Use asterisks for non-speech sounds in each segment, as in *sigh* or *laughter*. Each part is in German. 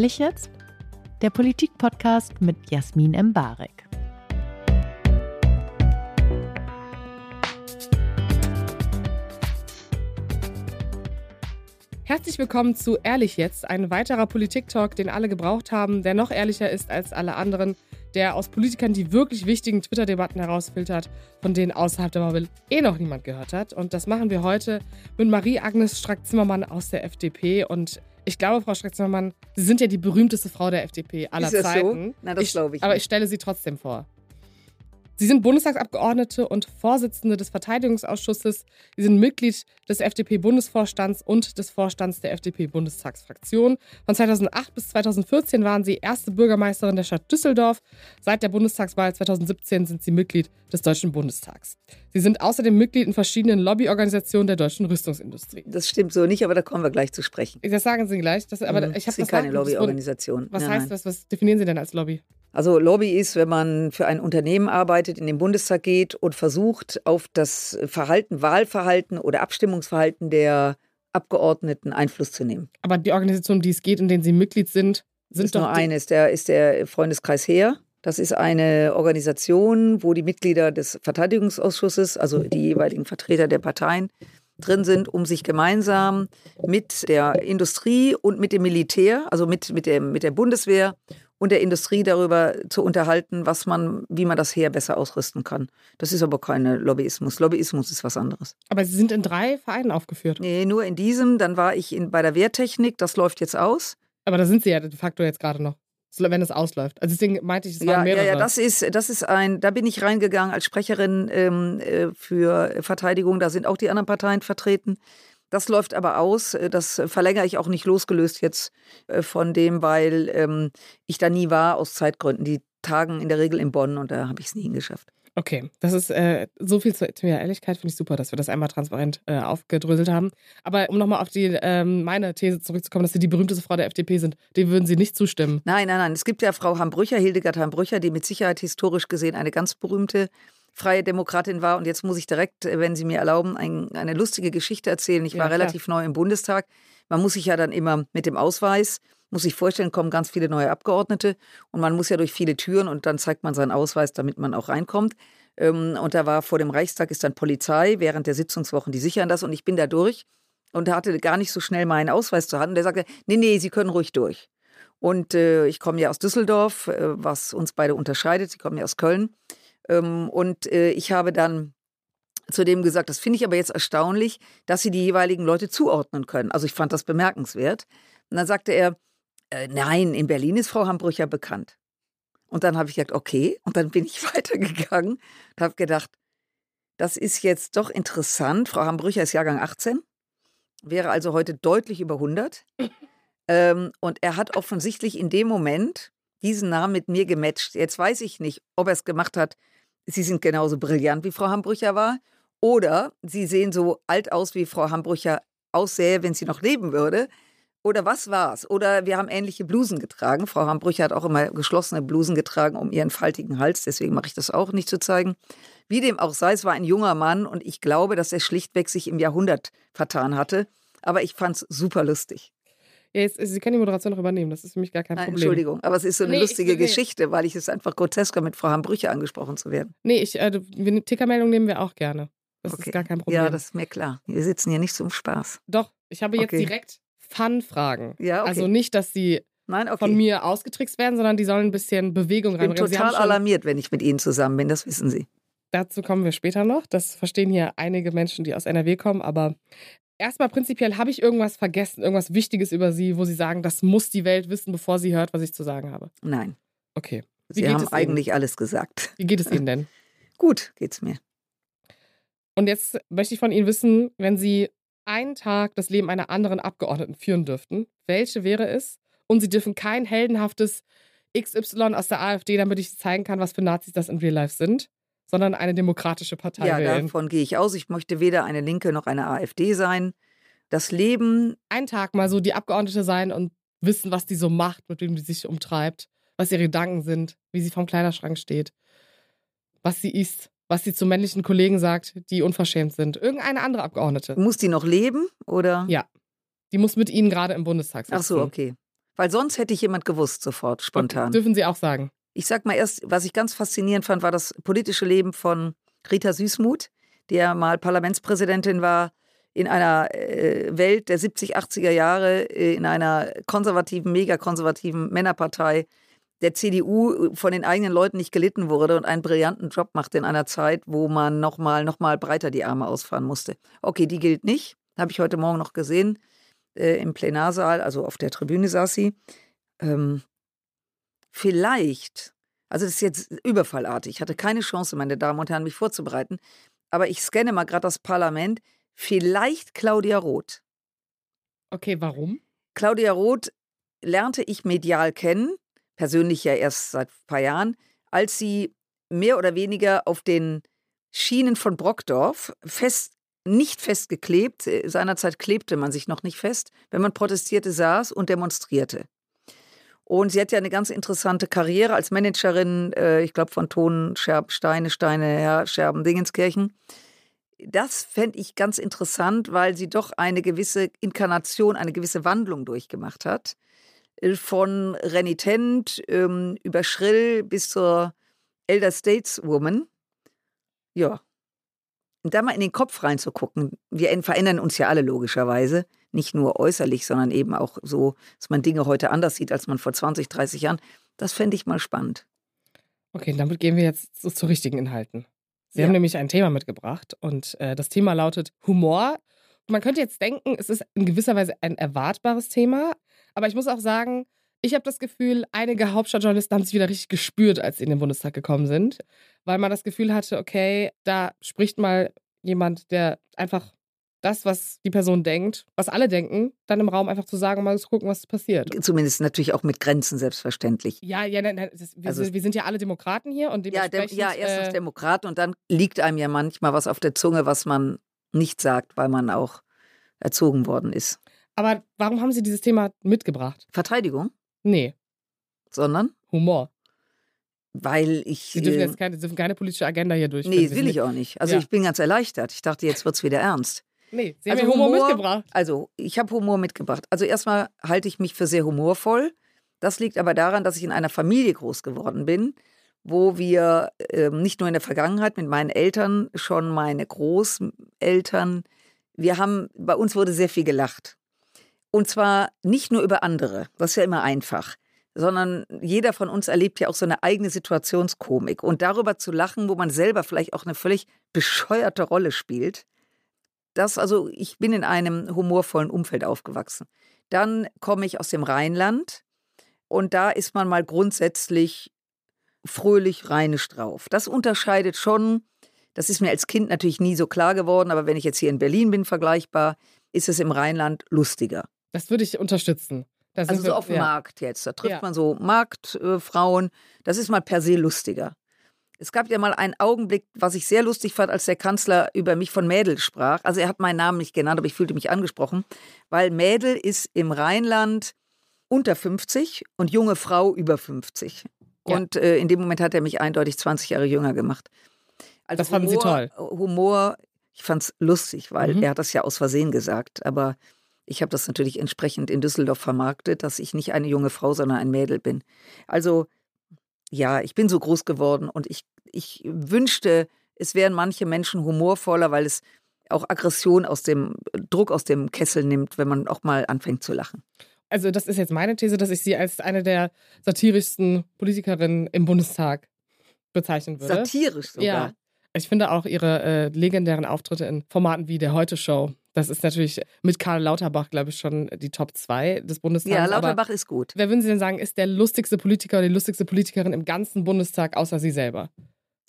Ehrlich jetzt? Der Politik-Podcast mit Jasmin Embarek. Herzlich willkommen zu Ehrlich jetzt, ein weiterer Politik-Talk, den alle gebraucht haben, der noch ehrlicher ist als alle anderen, der aus Politikern die wirklich wichtigen Twitter-Debatten herausfiltert, von denen außerhalb der Bubble eh noch niemand gehört hat. Und das machen wir heute mit Marie-Agnes Strack-Zimmermann aus der FDP. Und ich glaube, Frau Strack-Zimmermann, Sie sind ja die berühmteste Frau der FDP aller Ist das Zeiten. so? Na, das glaube ich. Aber ich stelle Sie trotzdem vor. Sie sind Bundestagsabgeordnete und Vorsitzende des Verteidigungsausschusses. Sie sind Mitglied des FDP-Bundesvorstands und des Vorstands der FDP-Bundestagsfraktion. Von 2008 bis 2014 waren Sie erste Bürgermeisterin der Stadt Düsseldorf. Seit der Bundestagswahl 2017 sind Sie Mitglied des Deutschen Bundestags. Sie sind außerdem Mitglied in verschiedenen Lobbyorganisationen der deutschen Rüstungsindustrie. Das stimmt so nicht, aber da kommen wir gleich zu sprechen. Das sagen Sie gleich. Das, aber Mhm. ich das habe sind keine Lobbyorganisationen. Was Nein, heißt nein. das? Was definieren Sie denn als Lobby? Also Lobby ist, wenn man für ein Unternehmen arbeitet, in den Bundestag geht und versucht, auf das Verhalten, Wahlverhalten oder Abstimmungsverhalten der Abgeordneten Einfluss zu nehmen. Aber die Organisation, um die es geht, in denen Sie Mitglied sind, sind ist doch nur eine, ist der, ist der Freundeskreis Heer. Das ist eine Organisation, wo die Mitglieder des Verteidigungsausschusses, also die jeweiligen Vertreter der Parteien, drin sind, um sich gemeinsam mit der Industrie und mit dem Militär, also mit, mit, der, mit der Bundeswehr und der Industrie darüber zu unterhalten, was man, wie man das Heer besser ausrüsten kann. Das ist aber kein Lobbyismus. Lobbyismus ist was anderes. Aber Sie sind in drei Vereinen aufgeführt. Nee, nur in diesem. Dann war ich in, bei der Wehrtechnik, das läuft jetzt aus. Aber da sind Sie ja de facto jetzt gerade noch. Wenn es ausläuft. Also deswegen meinte ich, es Ja, waren ja, mehrere. ja, das ist, das ist ein, da bin ich reingegangen als Sprecherin ähm, äh, für Verteidigung. Da sind auch die anderen Parteien vertreten. Das läuft aber aus. Das verlängere ich auch nicht losgelöst jetzt äh, von dem, weil ähm, ich da nie war aus Zeitgründen. Die tagen in der Regel in Bonn und da habe ich es nie hingeschafft. Okay, das ist äh, so viel zu, zu der Ehrlichkeit, finde ich super, dass wir das einmal transparent äh, aufgedröselt haben. Aber um nochmal auf die ähm, meine These zurückzukommen, dass Sie die berühmteste Frau der FDP sind, dem würden Sie nicht zustimmen. Nein, nein, nein. Es gibt ja Frau Hambrücher, Hildegard Hambrücher, die mit Sicherheit historisch gesehen eine ganz berühmte freie Demokratin war. Und jetzt muss ich direkt, äh, wenn Sie mir erlauben, ein, eine lustige Geschichte erzählen. Ich Ja, war klar. relativ neu im Bundestag. Man muss sich ja dann immer mit dem Ausweis, muss sich vorstellen, kommen ganz viele neue Abgeordnete und man muss ja durch viele Türen und dann zeigt man seinen Ausweis, damit man auch reinkommt. Ähm, Und da war vor dem Reichstag ist dann Polizei während der Sitzungswochen, die sichern das und ich bin da durch und hatte gar nicht so schnell meinen Ausweis zur Hand. Und der sagte, nee, nee, Sie können ruhig durch. Und äh, ich komme ja aus Düsseldorf, äh, was uns beide unterscheidet. Sie kommen ja aus Köln. Ähm, und äh, ich habe dann zu dem gesagt, das finde ich aber jetzt erstaunlich, dass Sie die jeweiligen Leute zuordnen können. Also ich fand das bemerkenswert. Und dann sagte er, äh, nein, in Berlin ist Frau Hambrücher bekannt. Und dann habe ich gesagt, okay. Und dann bin ich *laughs* weitergegangen und habe gedacht, das ist jetzt doch interessant. Frau Hambrücher ist Jahrgang 18, wäre also heute deutlich über 100. Ähm, und er hat offensichtlich in dem Moment diesen Namen mit mir gematcht. Jetzt weiß ich nicht, ob er es gemacht hat. Sie sind genauso brillant wie Frau Hambrücher war. Oder Sie sehen so alt aus, wie Frau Hambrücher aussähe, wenn sie noch leben würde. Oder was war's? Oder wir haben ähnliche Blusen getragen. Frau Hambrücher hat auch immer geschlossene Blusen getragen um ihren faltigen Hals. Deswegen mache ich das auch nicht zu zeigen. Wie dem auch sei, es war ein junger Mann und ich glaube, dass er schlichtweg sich im Jahrhundert vertan hatte. Aber ich fand es super lustig. Ja, jetzt, Sie können die Moderation noch übernehmen, das ist für mich gar kein Nein, Problem. Entschuldigung, aber es ist so eine Nee, ich- lustige nee. Geschichte, weil ich es einfach grotesker mit Frau Hambrücher angesprochen zu werden. Nee, ich, wir- Tickermeldung nehmen wir auch gerne. Das ist gar kein Problem. Ja, das ist mir klar. Wir sitzen hier nicht zum Spaß. Doch, ich habe jetzt Okay. direkt Fun-Fragen. Ja, okay. Also nicht, dass sie Nein, okay. von mir ausgetrickst werden, sondern die sollen ein bisschen Bewegung ich bin reinbringen. Sie haben total alarmiert, wenn ich mit Ihnen zusammen bin, das wissen Sie. Dazu kommen wir später noch. Das verstehen hier einige Menschen, die aus NRW kommen. Aber erstmal prinzipiell habe ich irgendwas vergessen, irgendwas Wichtiges über Sie, wo Sie sagen, das muss die Welt wissen, bevor sie hört, was ich zu sagen habe. Nein, Okay. Wie Sie haben es Ihnen? eigentlich alles gesagt. Wie geht es Ihnen denn? *laughs* Gut geht's mir. Und jetzt möchte ich von Ihnen wissen, wenn Sie einen Tag das Leben einer anderen Abgeordneten führen dürften, welche wäre es? Und Sie dürfen kein heldenhaftes XY aus der AfD, damit ich zeigen kann, was für Nazis das in Real Life sind, sondern eine demokratische Partei Ja, wählen. davon gehe ich aus. Ich möchte weder eine Linke noch eine AfD sein. Das Leben, einen Tag mal so die Abgeordnete sein und wissen, was die so macht, mit wem die sich umtreibt, was ihre Gedanken sind, wie sie vorm Kleiderschrank steht, was sie isst, was sie zu männlichen Kollegen sagt, die unverschämt sind. Irgendeine andere Abgeordnete. muss die noch leben oder? Ja. Die muss mit ihnen gerade im Bundestag sitzen. Ach so, okay. Weil sonst hätte ich jemand gewusst, sofort, spontan. Dürfen Sie auch sagen. Ich sag mal erst, was ich ganz faszinierend fand, war das politische Leben von Rita Süßmuth, die ja mal Parlamentspräsidentin war in einer äh, Welt der 70, 80er Jahre, äh, in einer konservativen, megakonservativen Männerpartei, der CDU von den eigenen Leuten nicht gelitten wurde und einen brillanten Job machte in einer Zeit, wo man nochmal noch mal breiter die Arme ausfahren musste. Okay, die gilt nicht. Habe ich heute Morgen noch gesehen äh, im Plenarsaal, also auf der Tribüne saß sie. Ähm, vielleicht, also das ist jetzt überfallartig, ich hatte keine Chance, meine Damen und Herren, mich vorzubereiten, aber ich scanne mal gerade das Parlament. Vielleicht Claudia Roth. Okay, warum? Claudia Roth lernte ich medial kennen, persönlich ja erst seit ein paar Jahren, als sie mehr oder weniger auf den Schienen von Brockdorf fest, nicht festgeklebt, äh, seinerzeit klebte man sich noch nicht fest, wenn man protestierte, saß und demonstrierte. Und sie hat ja eine ganz interessante Karriere als Managerin, äh, ich glaube, von Ton, Scherb, Steine, Steine, Herr Scherben, Dingenskirchen. Das fände ich ganz interessant, weil sie doch eine gewisse Inkarnation, eine gewisse Wandlung durchgemacht hat. Von renitent ähm, über schrill bis zur Elder Stateswoman. Ja. Und da mal in den Kopf reinzugucken. Wir verändern uns ja alle logischerweise nicht nur äußerlich, sondern eben auch so, dass man Dinge heute anders sieht, als man vor 20, 30 Jahren. Das fände ich mal spannend. Okay, damit gehen wir jetzt zu, zu richtigen Inhalten. Sie Ja. haben nämlich ein Thema mitgebracht und äh, das Thema lautet Humor. Man könnte jetzt denken, es ist in gewisser Weise ein erwartbares Thema, aber ich muss auch sagen, ich habe das Gefühl, einige Hauptstadtjournalisten haben sich wieder richtig gespürt, als sie in den Bundestag gekommen sind, weil man das Gefühl hatte, okay, da spricht mal jemand, der einfach das, was die Person denkt, was alle denken, dann im Raum einfach zu sagen und mal zu gucken, was passiert. Zumindest natürlich auch mit Grenzen, selbstverständlich. Ja, ja, nein, nein, das, wir, Also- sind, wir sind ja alle Demokraten hier und Ja, dem, ja erstens äh, Demokrat und dann liegt einem ja manchmal was auf der Zunge, was man nicht sagt, weil man auch erzogen worden ist. Aber warum haben Sie dieses Thema mitgebracht? Verteidigung, Nee, sondern Humor. weil ich. Sie dürfen äh, jetzt keine, dürfen keine politische Agenda hier durchführen. nee, will ich auch nicht. Also Ja. ich bin ganz erleichtert. Ich dachte, jetzt wird's wieder ernst. Nee, Sie Also haben ja Humor, Humor- mitgebracht. Also, ich habe Humor mitgebracht. Also, erstmal halte ich mich für sehr humorvoll. Das liegt aber daran, dass ich in einer Familie groß geworden bin, wo wir ähm, nicht nur in der Vergangenheit mit meinen Eltern, schon meine Großeltern, wir haben, bei uns wurde sehr viel gelacht. Und zwar nicht nur über andere, das ist ja immer einfach, sondern jeder von uns erlebt ja auch so eine eigene Situationskomik. Und darüber zu lachen, wo man selber vielleicht auch eine völlig bescheuerte Rolle spielt, das, also ich bin in einem humorvollen Umfeld aufgewachsen. Dann komme ich aus dem Rheinland und da ist man mal grundsätzlich fröhlich rheinisch drauf. Das unterscheidet schon, das ist mir als Kind natürlich nie so klar geworden, aber wenn ich jetzt hier in Berlin bin, vergleichbar, ist es im Rheinland lustiger. Das würde ich unterstützen. Da Also so wir- auf dem ja. Markt jetzt. Da trifft Ja. man so Marktfrauen. das ist mal per se lustiger. Es gab ja mal einen Augenblick, was ich sehr lustig fand, als der Kanzler über mich von Mädel sprach. Also er hat meinen Namen nicht genannt, aber ich fühlte mich angesprochen, weil Mädel ist im Rheinland unter 50 und junge Frau über 50. Ja. Und äh, in dem Moment hat er mich eindeutig 20 Jahre jünger gemacht. Also Das fanden Sie Humor, toll. Humor, ich fand es lustig, weil Mhm. er hat das ja aus Versehen gesagt, aber ich habe das natürlich entsprechend in Düsseldorf vermarktet, dass ich nicht eine junge Frau, sondern ein Mädel bin. Also ja, ich bin so groß geworden und ich, ich wünschte, es wären manche Menschen humorvoller, weil es auch Aggression aus dem Druck aus dem Kessel nimmt, wenn man auch mal anfängt zu lachen. Also, das ist jetzt meine These, dass ich Sie als eine der satirischsten Politikerinnen im Bundestag bezeichnen würde. Satirisch sogar. Ja. Ich finde auch Ihre äh, legendären Auftritte in Formaten wie der Heute-Show. Das ist natürlich mit Karl Lauterbach, glaube ich, schon die Top 2 des Bundestags. Ja, aber Lauterbach ist gut. Wer würden Sie denn sagen, ist der lustigste Politiker oder die lustigste Politikerin im ganzen Bundestag außer Sie selber?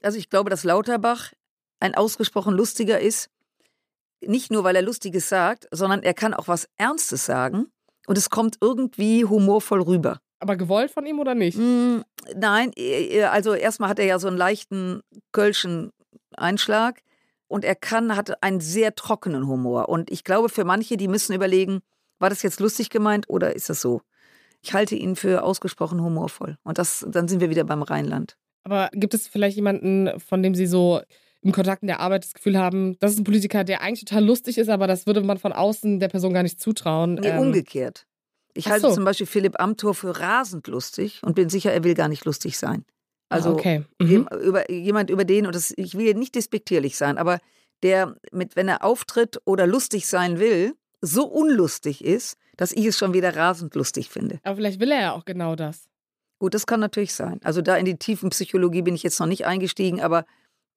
Also ich glaube, dass Lauterbach ein ausgesprochen lustiger ist. Nicht nur, weil er Lustiges sagt, sondern er kann auch was Ernstes sagen und es kommt irgendwie humorvoll rüber. Aber gewollt von ihm oder nicht? Mm, nein, äh, also erstmal hat er ja so einen leichten kölschen Einschlag und er kann, hat einen sehr trockenen Humor. Und ich glaube, für manche, die müssen überlegen, war das jetzt lustig gemeint oder ist das so? Ich halte ihn für ausgesprochen humorvoll. Und das, dann sind wir wieder beim Rheinland. Aber gibt es vielleicht jemanden, von dem Sie so im Kontakt in der Arbeit das Gefühl haben, das ist ein Politiker, der eigentlich total lustig ist, aber das würde man von außen der Person gar nicht zutrauen? Nee, Ähm, umgekehrt. Ich Ach halte so. zum Beispiel Philipp Amthor für rasend lustig und bin sicher, er will gar nicht lustig sein. Also ah, okay. jem- Mhm. über, jemand über den, und das, ich will hier nicht despektierlich sein, aber der, mit, wenn er auftritt oder lustig sein will, so unlustig ist, dass ich es schon wieder rasend lustig finde. Aber vielleicht will er ja auch genau das. Gut, das kann natürlich sein. Also da in die tiefen Psychologie bin ich jetzt noch nicht eingestiegen, aber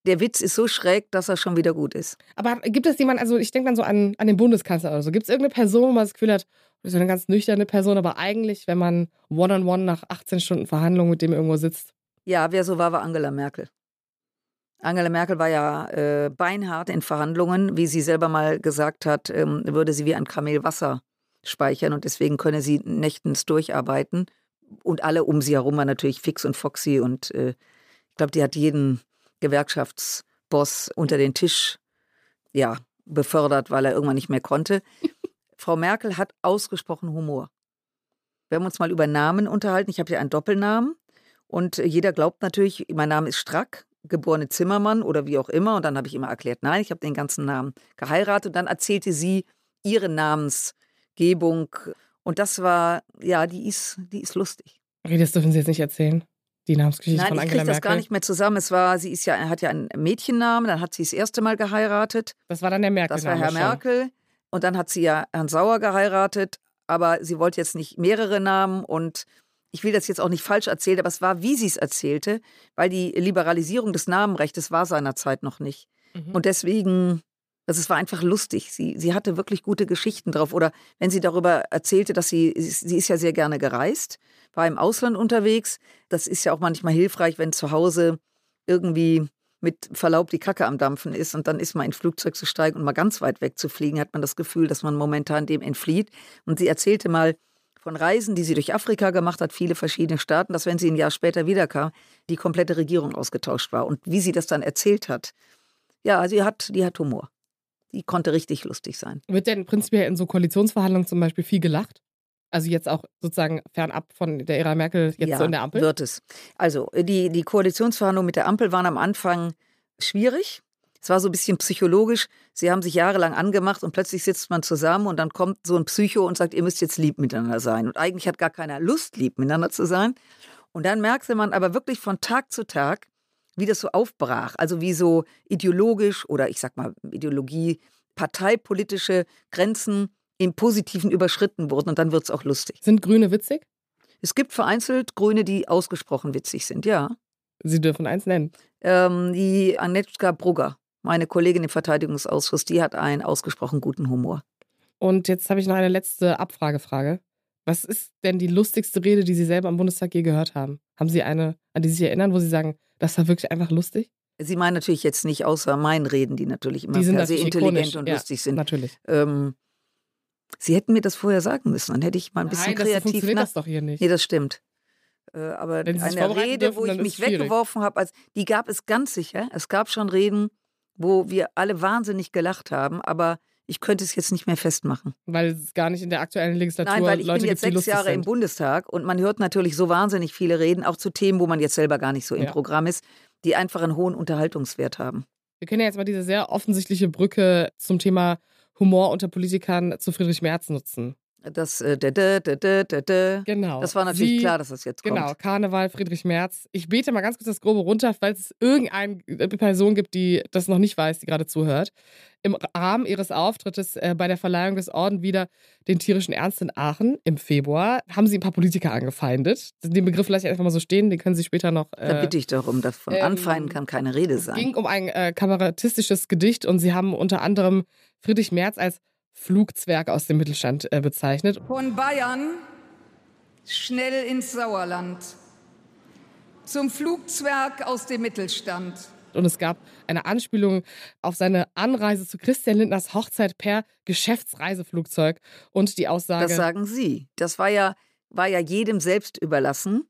der Witz ist so schräg, dass er schon wieder gut ist. Aber gibt es jemanden, also ich denke dann so an, an den Bundeskanzler oder so. Gibt es irgendeine Person, wo man das Gefühl hat, das ist eine ganz nüchterne Person, aber eigentlich, wenn man one-on-one nach 18 Stunden Verhandlungen mit dem irgendwo sitzt, Ja, wer so war, war Angela Merkel. Angela Merkel war ja äh, beinhart in Verhandlungen, wie sie selber mal gesagt hat, ähm, würde sie wie ein Kamel Wasser speichern und deswegen könne sie nächtens durcharbeiten. Und alle um sie herum waren natürlich fix und foxy und äh, ich glaube, die hat jeden Gewerkschaftsboss unter den Tisch ja, befördert, weil er irgendwann nicht mehr konnte. *laughs* Frau Merkel hat ausgesprochen Humor. Wir haben uns mal über Namen unterhalten. Ich habe ja einen Doppelnamen. Und jeder glaubt natürlich, mein Name ist Strack, geborene Zimmermann oder wie auch immer. Und dann habe ich immer erklärt, nein, ich habe den ganzen Namen geheiratet. Und dann erzählte sie ihre Namensgebung. Und das war, ja, die ist, die ist lustig. okay, das dürfen Sie jetzt nicht erzählen. Die Namensgeschichte Nein, von ich Angela kriege das Merkel. gar nicht mehr zusammen. Es war, sie ist ja, hat ja einen Mädchennamen, dann hat sie das erste Mal geheiratet. Das war dann der Merkel. Das war Herr Merkel. Und dann hat sie ja Herrn Sauer geheiratet. Aber sie wollte jetzt nicht mehrere Namen. Und ich will das jetzt auch nicht falsch erzählen, aber es war, wie sie es erzählte, weil die Liberalisierung des Namenrechts war seinerzeit noch nicht. Mhm. Und deswegen, also es war einfach lustig. Sie, sie hatte wirklich gute Geschichten drauf. Oder wenn sie darüber erzählte, dass sie, sie ist ja sehr gerne gereist, war im Ausland unterwegs. Das ist ja auch manchmal hilfreich, wenn zu Hause irgendwie mit Verlaub die Kacke am Dampfen ist und dann ist man ins Flugzeug zu steigen und mal ganz weit weg zu fliegen, hat man das Gefühl, dass man momentan dem entflieht. Und sie erzählte mal von Reisen, die sie durch Afrika gemacht hat, viele verschiedene Staaten, dass wenn sie ein Jahr später wiederkam, die komplette Regierung ausgetauscht war. Und wie sie das dann erzählt hat, ja, sie hat, die hat Humor. Die konnte richtig lustig sein. Wird denn prinzipiell in so Koalitionsverhandlungen zum Beispiel viel gelacht? Also jetzt auch sozusagen fernab von der Ära Merkel, jetzt ja, so in der Ampel? wird es. Also die, die Koalitionsverhandlungen mit der Ampel waren am Anfang schwierig. Es war so ein bisschen psychologisch. Sie haben sich jahrelang angemacht und plötzlich sitzt man zusammen und dann kommt so ein Psycho und sagt, ihr müsst jetzt lieb miteinander sein. Und eigentlich hat gar keiner Lust, lieb miteinander zu sein. Und dann merkte man aber wirklich von Tag zu Tag, wie das so aufbrach. Also wie so ideologisch oder ich sag mal Ideologie, parteipolitische Grenzen im Positiven überschritten wurden und dann wird es auch lustig. Sind Grüne witzig? Es gibt vereinzelt Grüne, die ausgesprochen witzig sind, ja. Sie dürfen eins nennen. Ähm, die Anetka Brugger, meine Kollegin im Verteidigungsausschuss, die hat einen ausgesprochen guten Humor. Und jetzt habe ich noch eine letzte Abfragefrage. Was ist denn die lustigste Rede, die Sie selber am Bundestag je gehört haben? Haben Sie eine, an die Sie sich erinnern, wo Sie sagen, das war wirklich einfach lustig? Sie meinen natürlich jetzt nicht außer meinen Reden, die natürlich immer Die sind per se intelligent ikonisch, und ja. lustig sind. Natürlich. Ähm, Sie hätten mir das vorher sagen müssen, dann hätte ich mal ein bisschen Nein, das kreativ funktioniert nach. das doch hier nicht. Nee, das stimmt. Äh, aber eine Rede, dürfen, wo ich mich schwierig. weggeworfen habe, als, die gab es ganz sicher. Es gab schon Reden, wo wir alle wahnsinnig gelacht haben, aber ich könnte es jetzt nicht mehr festmachen. Weil es gar nicht in der aktuellen Legislatur Nein, weil ich Leute bin jetzt gibt, sechs Jahre im sind. Bundestag und man hört natürlich so wahnsinnig viele Reden, auch zu Themen, wo man jetzt selber gar nicht so im Ja. Programm ist, die einfach einen hohen Unterhaltungswert haben. Wir können ja jetzt mal diese sehr offensichtliche Brücke zum Thema Humor unter Politikern zu Friedrich Merz nutzen. Das, äh, dä, dä, dä. Genau. das war natürlich Sie- klar, dass das jetzt kommt. Genau, Karneval, Friedrich Merz. Ich bete mal ganz kurz das Grobe runter, falls es irgendeine Person gibt, die das noch nicht weiß, die gerade zuhört. Im Rahmen ihres Auftrittes äh, bei der Verleihung des Orden wieder den tierischen Ernst in Aachen im Februar haben sie ein paar Politiker angefeindet. Den Begriff lasse ich einfach mal so stehen, den können Sie später noch. Da Äh, bitte ich darum, dass von ähm, Anfeinden kann keine Rede es sein. ging um ein äh, kabarettistisches Gedicht und sie haben unter anderem Friedrich Merz als Flugzwerg aus dem Mittelstand äh, bezeichnet. Von Bayern schnell ins Sauerland. Zum Flugzwerg aus dem Mittelstand. Und es gab eine Anspielung auf seine Anreise zu Christian Lindners Hochzeit per Geschäftsreiseflugzeug und die Aussage. Das sagen Sie. Das war ja, war ja jedem selbst überlassen,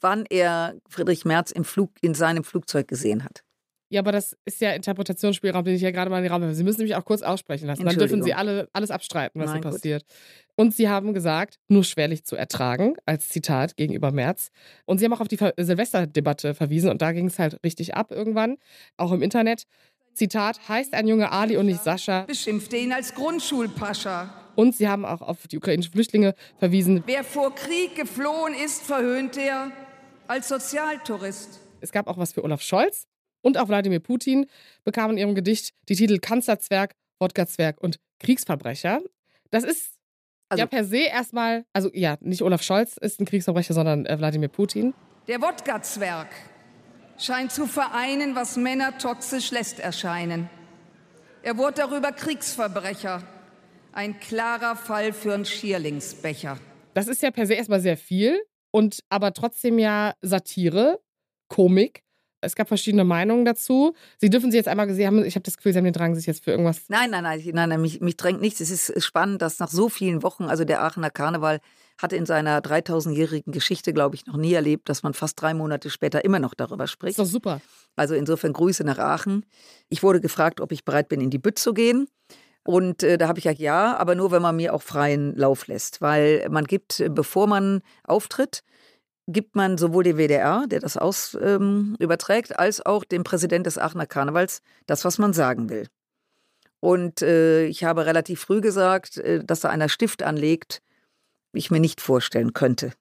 wann er Friedrich Merz im Flug, in seinem Flugzeug gesehen hat. Ja, aber das ist ja Interpretationsspielraum, den ich ja gerade mal in den Raum werfe. Sie müssen mich auch kurz aussprechen lassen. Dann dürfen Sie alle, alles abstreiten, was Nein, hier gut. passiert. Und Sie haben gesagt, nur schwerlich zu ertragen, als Zitat gegenüber Merz. Und Sie haben auch auf die Silvesterdebatte verwiesen und da ging es halt richtig ab irgendwann, auch im Internet. Zitat, heißt ein Junge Ali und nicht Sascha. Beschimpfte ihn als Grundschulpascha. Und sie haben auch auf die ukrainischen Flüchtlinge verwiesen. Wer vor Krieg geflohen ist, verhöhnt er als Sozialtourist. Es gab auch was für Olaf Scholz und auch Wladimir Putin bekamen in ihrem Gedicht die Titel Kanzlerzwerg, Wodka-Zwerg und Kriegsverbrecher. Das ist Also- ja per se erstmal, also ja, nicht Olaf Scholz ist ein Kriegsverbrecher, sondern äh, Wladimir Putin. Der Wodka-Zwerg scheint zu vereinen, was Männer toxisch lässt erscheinen. Er wurde darüber Kriegsverbrecher. Ein klarer Fall für einen Schierlingsbecher. Das ist ja per se erstmal sehr viel und aber trotzdem ja Satire, Komik. Es gab verschiedene Meinungen dazu. Sie dürfen sie jetzt einmal, Sie haben, ich habe das Gefühl, Sie haben den Drang, sich jetzt für irgendwas. Nein, nein, nein, nein, nein mich, mich drängt nichts. Es ist spannend, dass nach so vielen Wochen, also der Aachener Karneval hatte in seiner 3000-jährigen Geschichte, glaube ich, noch nie erlebt, dass man fast drei Monate später immer noch darüber spricht. Ist doch super. Also insofern Grüße nach Aachen. Ich wurde gefragt, ob ich bereit bin, in die Bütt zu gehen. Und äh, da habe ich gesagt, ja, aber nur, wenn man mir auch freien Lauf lässt. Weil man gibt, äh, bevor man auftritt, gibt man sowohl dem WDR, der das aus, ähm, überträgt, als auch dem Präsident des Aachener Karnevals das, was man sagen will. Und äh, ich habe relativ früh gesagt, äh, dass da einer Stift anlegt, ich mir nicht vorstellen könnte.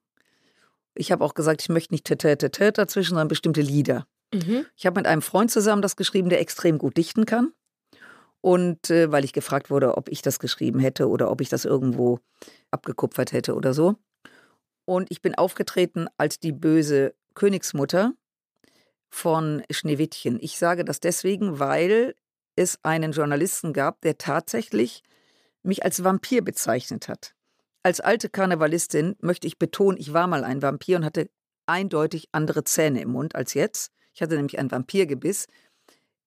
Ich habe auch gesagt, ich möchte nicht tete tete dazwischen, sondern bestimmte Lieder. Mhm. Ich habe mit einem Freund zusammen das geschrieben, der extrem gut dichten kann. Und äh, weil ich gefragt wurde, ob ich das geschrieben hätte oder ob ich das irgendwo abgekupfert hätte oder so. Und ich bin aufgetreten als die böse Königsmutter von Schneewittchen. Ich sage das deswegen, weil es einen Journalisten gab, der tatsächlich mich als Vampir bezeichnet hat. Als alte Karnevalistin möchte ich betonen, ich war mal ein Vampir und hatte eindeutig andere Zähne im Mund als jetzt. Ich hatte nämlich ein Vampirgebiss.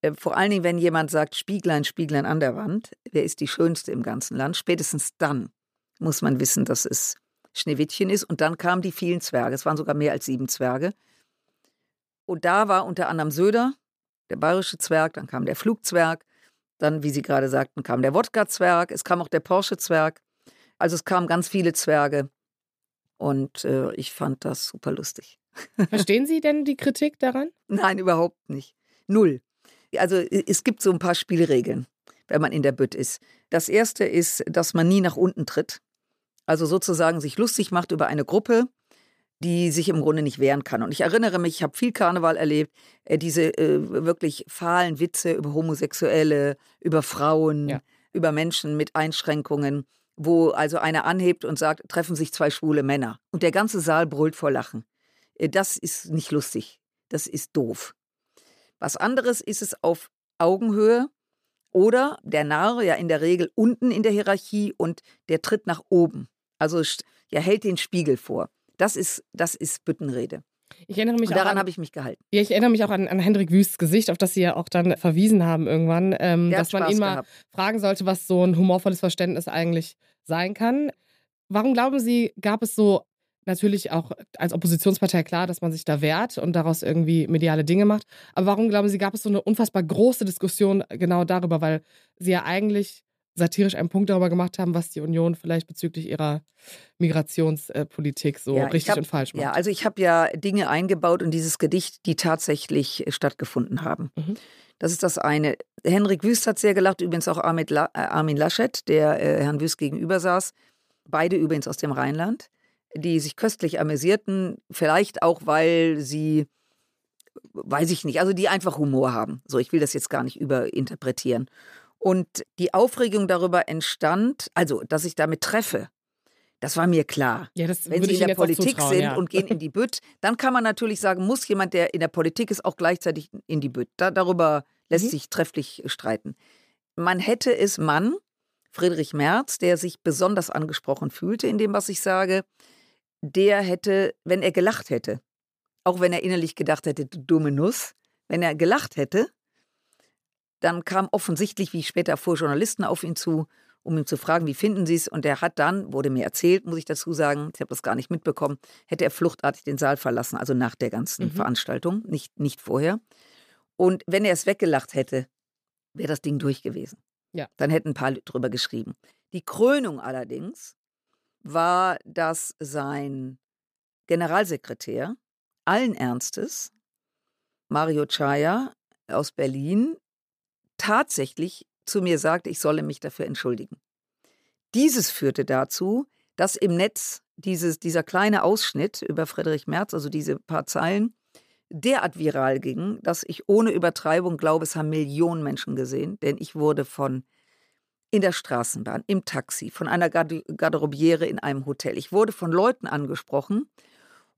Äh, Vor allen Dingen, wenn jemand sagt, Spieglein, Spieglein an der Wand, wer ist die Schönste im ganzen Land? Spätestens dann muss man wissen, dass es Schneewittchen ist. Und dann kamen die vielen Zwerge. Es waren sogar mehr als sieben Zwerge. Und da war unter anderem Söder, der bayerische Zwerg, dann kam der Flugzwerg, dann, wie Sie gerade sagten, kam der Wodka-Zwerg, es kam auch der Porsche-Zwerg. Also es kamen ganz viele Zwerge. Und äh, ich fand das super lustig. *laughs* Verstehen Sie denn die Kritik daran? Nein, überhaupt nicht. Null. Also es gibt so ein paar Spielregeln, wenn man in der Bütt ist. Das erste ist, dass man nie nach unten tritt. Also sozusagen sich lustig macht über eine Gruppe, die sich im Grunde nicht wehren kann. Und ich erinnere mich, ich habe viel Karneval erlebt, äh, diese äh, wirklich fahlen Witze über Homosexuelle, über Frauen, Ja. über Menschen mit Einschränkungen, wo also einer anhebt und sagt, treffen sich zwei schwule Männer. Und der ganze Saal brüllt vor Lachen. Äh, Das ist nicht lustig. Das ist doof. Was anderes ist es auf Augenhöhe oder der Narr ja in der Regel unten in der Hierarchie und der tritt nach oben. Also ja, hält den Spiegel vor. Das ist, das ist Büttenrede. Ich erinnere mich Und daran an, habe ich mich gehalten. ja, ich erinnere mich auch an, an Hendrik Wüsts Gesicht, auf das Sie ja auch dann verwiesen haben irgendwann, ähm, dass man Spaß ihn mal gehabt. fragen sollte, was so ein humorvolles Verständnis eigentlich sein kann. Warum glauben Sie, gab es so natürlich auch als Oppositionspartei klar, dass man sich da wehrt und daraus irgendwie mediale Dinge macht. Aber warum glauben Sie, gab es so eine unfassbar große Diskussion genau darüber, weil Sie ja eigentlich satirisch einen Punkt darüber gemacht haben, was die Union vielleicht bezüglich ihrer Migrationspolitik so Ja, ich richtig hab- und falsch macht. Ja, also ich habe ja Dinge eingebaut in dieses Gedicht, die tatsächlich äh, stattgefunden haben. Mhm. Das ist das eine. Henrik Wüst hat sehr gelacht, übrigens auch Armin, äh, Armin Laschet, der äh, Herrn Wüst gegenüber saß. Beide übrigens aus dem Rheinland, die sich köstlich amüsierten, vielleicht auch, weil sie, weiß ich nicht, also die einfach Humor haben. So, ich will das jetzt gar nicht überinterpretieren. Und die Aufregung darüber entstand, also, dass ich damit treffe, das war mir klar. Ja, Wenn Sie in der Politik sind ja. und gehen in die Bütt, dann kann man natürlich sagen, muss jemand, der in der Politik ist, auch gleichzeitig in die Bütt. Da, darüber lässt Mhm. sich trefflich streiten. Man hätte es Mann, Friedrich Merz, der sich besonders angesprochen fühlte in dem, was ich sage, der hätte, wenn er gelacht hätte, auch wenn er innerlich gedacht hätte, du dumme Nuss, wenn er gelacht hätte, dann kam offensichtlich, wie ich später erfuhr, Journalisten auf ihn zu, um ihn zu fragen, wie finden Sie es? Und er hat dann, wurde mir erzählt, muss ich dazu sagen, ich habe das gar nicht mitbekommen, hätte er fluchtartig den Saal verlassen, also nach der ganzen Mhm. Veranstaltung, nicht, nicht vorher. Und wenn er es weggelacht hätte, wäre das Ding durch gewesen. Ja. Dann hätten ein paar drüber geschrieben. Die Krönung allerdings war, dass sein Generalsekretär allen Ernstes, Mario Chaya aus Berlin, tatsächlich zu mir sagte, ich solle mich dafür entschuldigen. Dieses führte dazu, dass im Netz dieses, dieser kleine Ausschnitt über Friedrich Merz, also diese paar Zeilen, derart viral ging, dass ich ohne Übertreibung glaube, es haben Millionen Menschen gesehen, denn ich wurde von in der Straßenbahn, im Taxi, von einer Garderobiere in einem Hotel. Ich wurde von Leuten angesprochen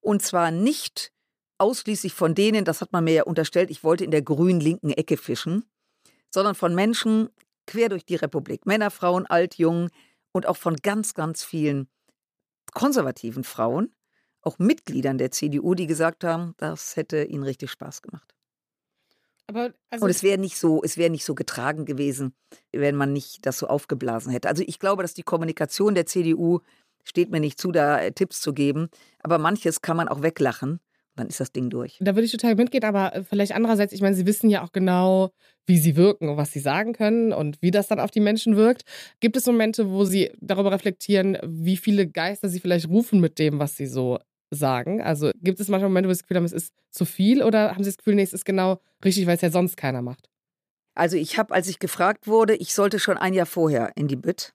und zwar nicht ausschließlich von denen, das hat man mir ja unterstellt, ich wollte in der grün linken Ecke fischen, sondern von Menschen quer durch die Republik, Männer, Frauen, alt, jung und auch von ganz, ganz vielen konservativen Frauen, auch Mitgliedern der CDU, die gesagt haben, das hätte ihnen richtig Spaß gemacht. Aber also Und es wäre nicht so, es wäre nicht so getragen gewesen, wenn man nicht das so aufgeblasen hätte. Also ich glaube, dass die Kommunikation der CDU steht mir nicht zu, da äh, Tipps zu geben. Aber manches kann man auch weglachen. Dann ist das Ding durch. Da würde ich total mitgehen, aber äh, vielleicht andererseits, ich meine, Sie wissen ja auch genau, wie Sie wirken und was Sie sagen können und wie das dann auf die Menschen wirkt. Gibt es Momente, wo Sie darüber reflektieren, wie viele Geister Sie vielleicht rufen mit dem, was Sie so sagen? Also gibt es manchmal Momente, wo Sie das Gefühl haben, es ist zu viel oder haben Sie das Gefühl, nee, es ist genau richtig, weil es ja sonst keiner macht? Also ich habe, als ich gefragt wurde, ich sollte schon ein Jahr vorher in die Bütt.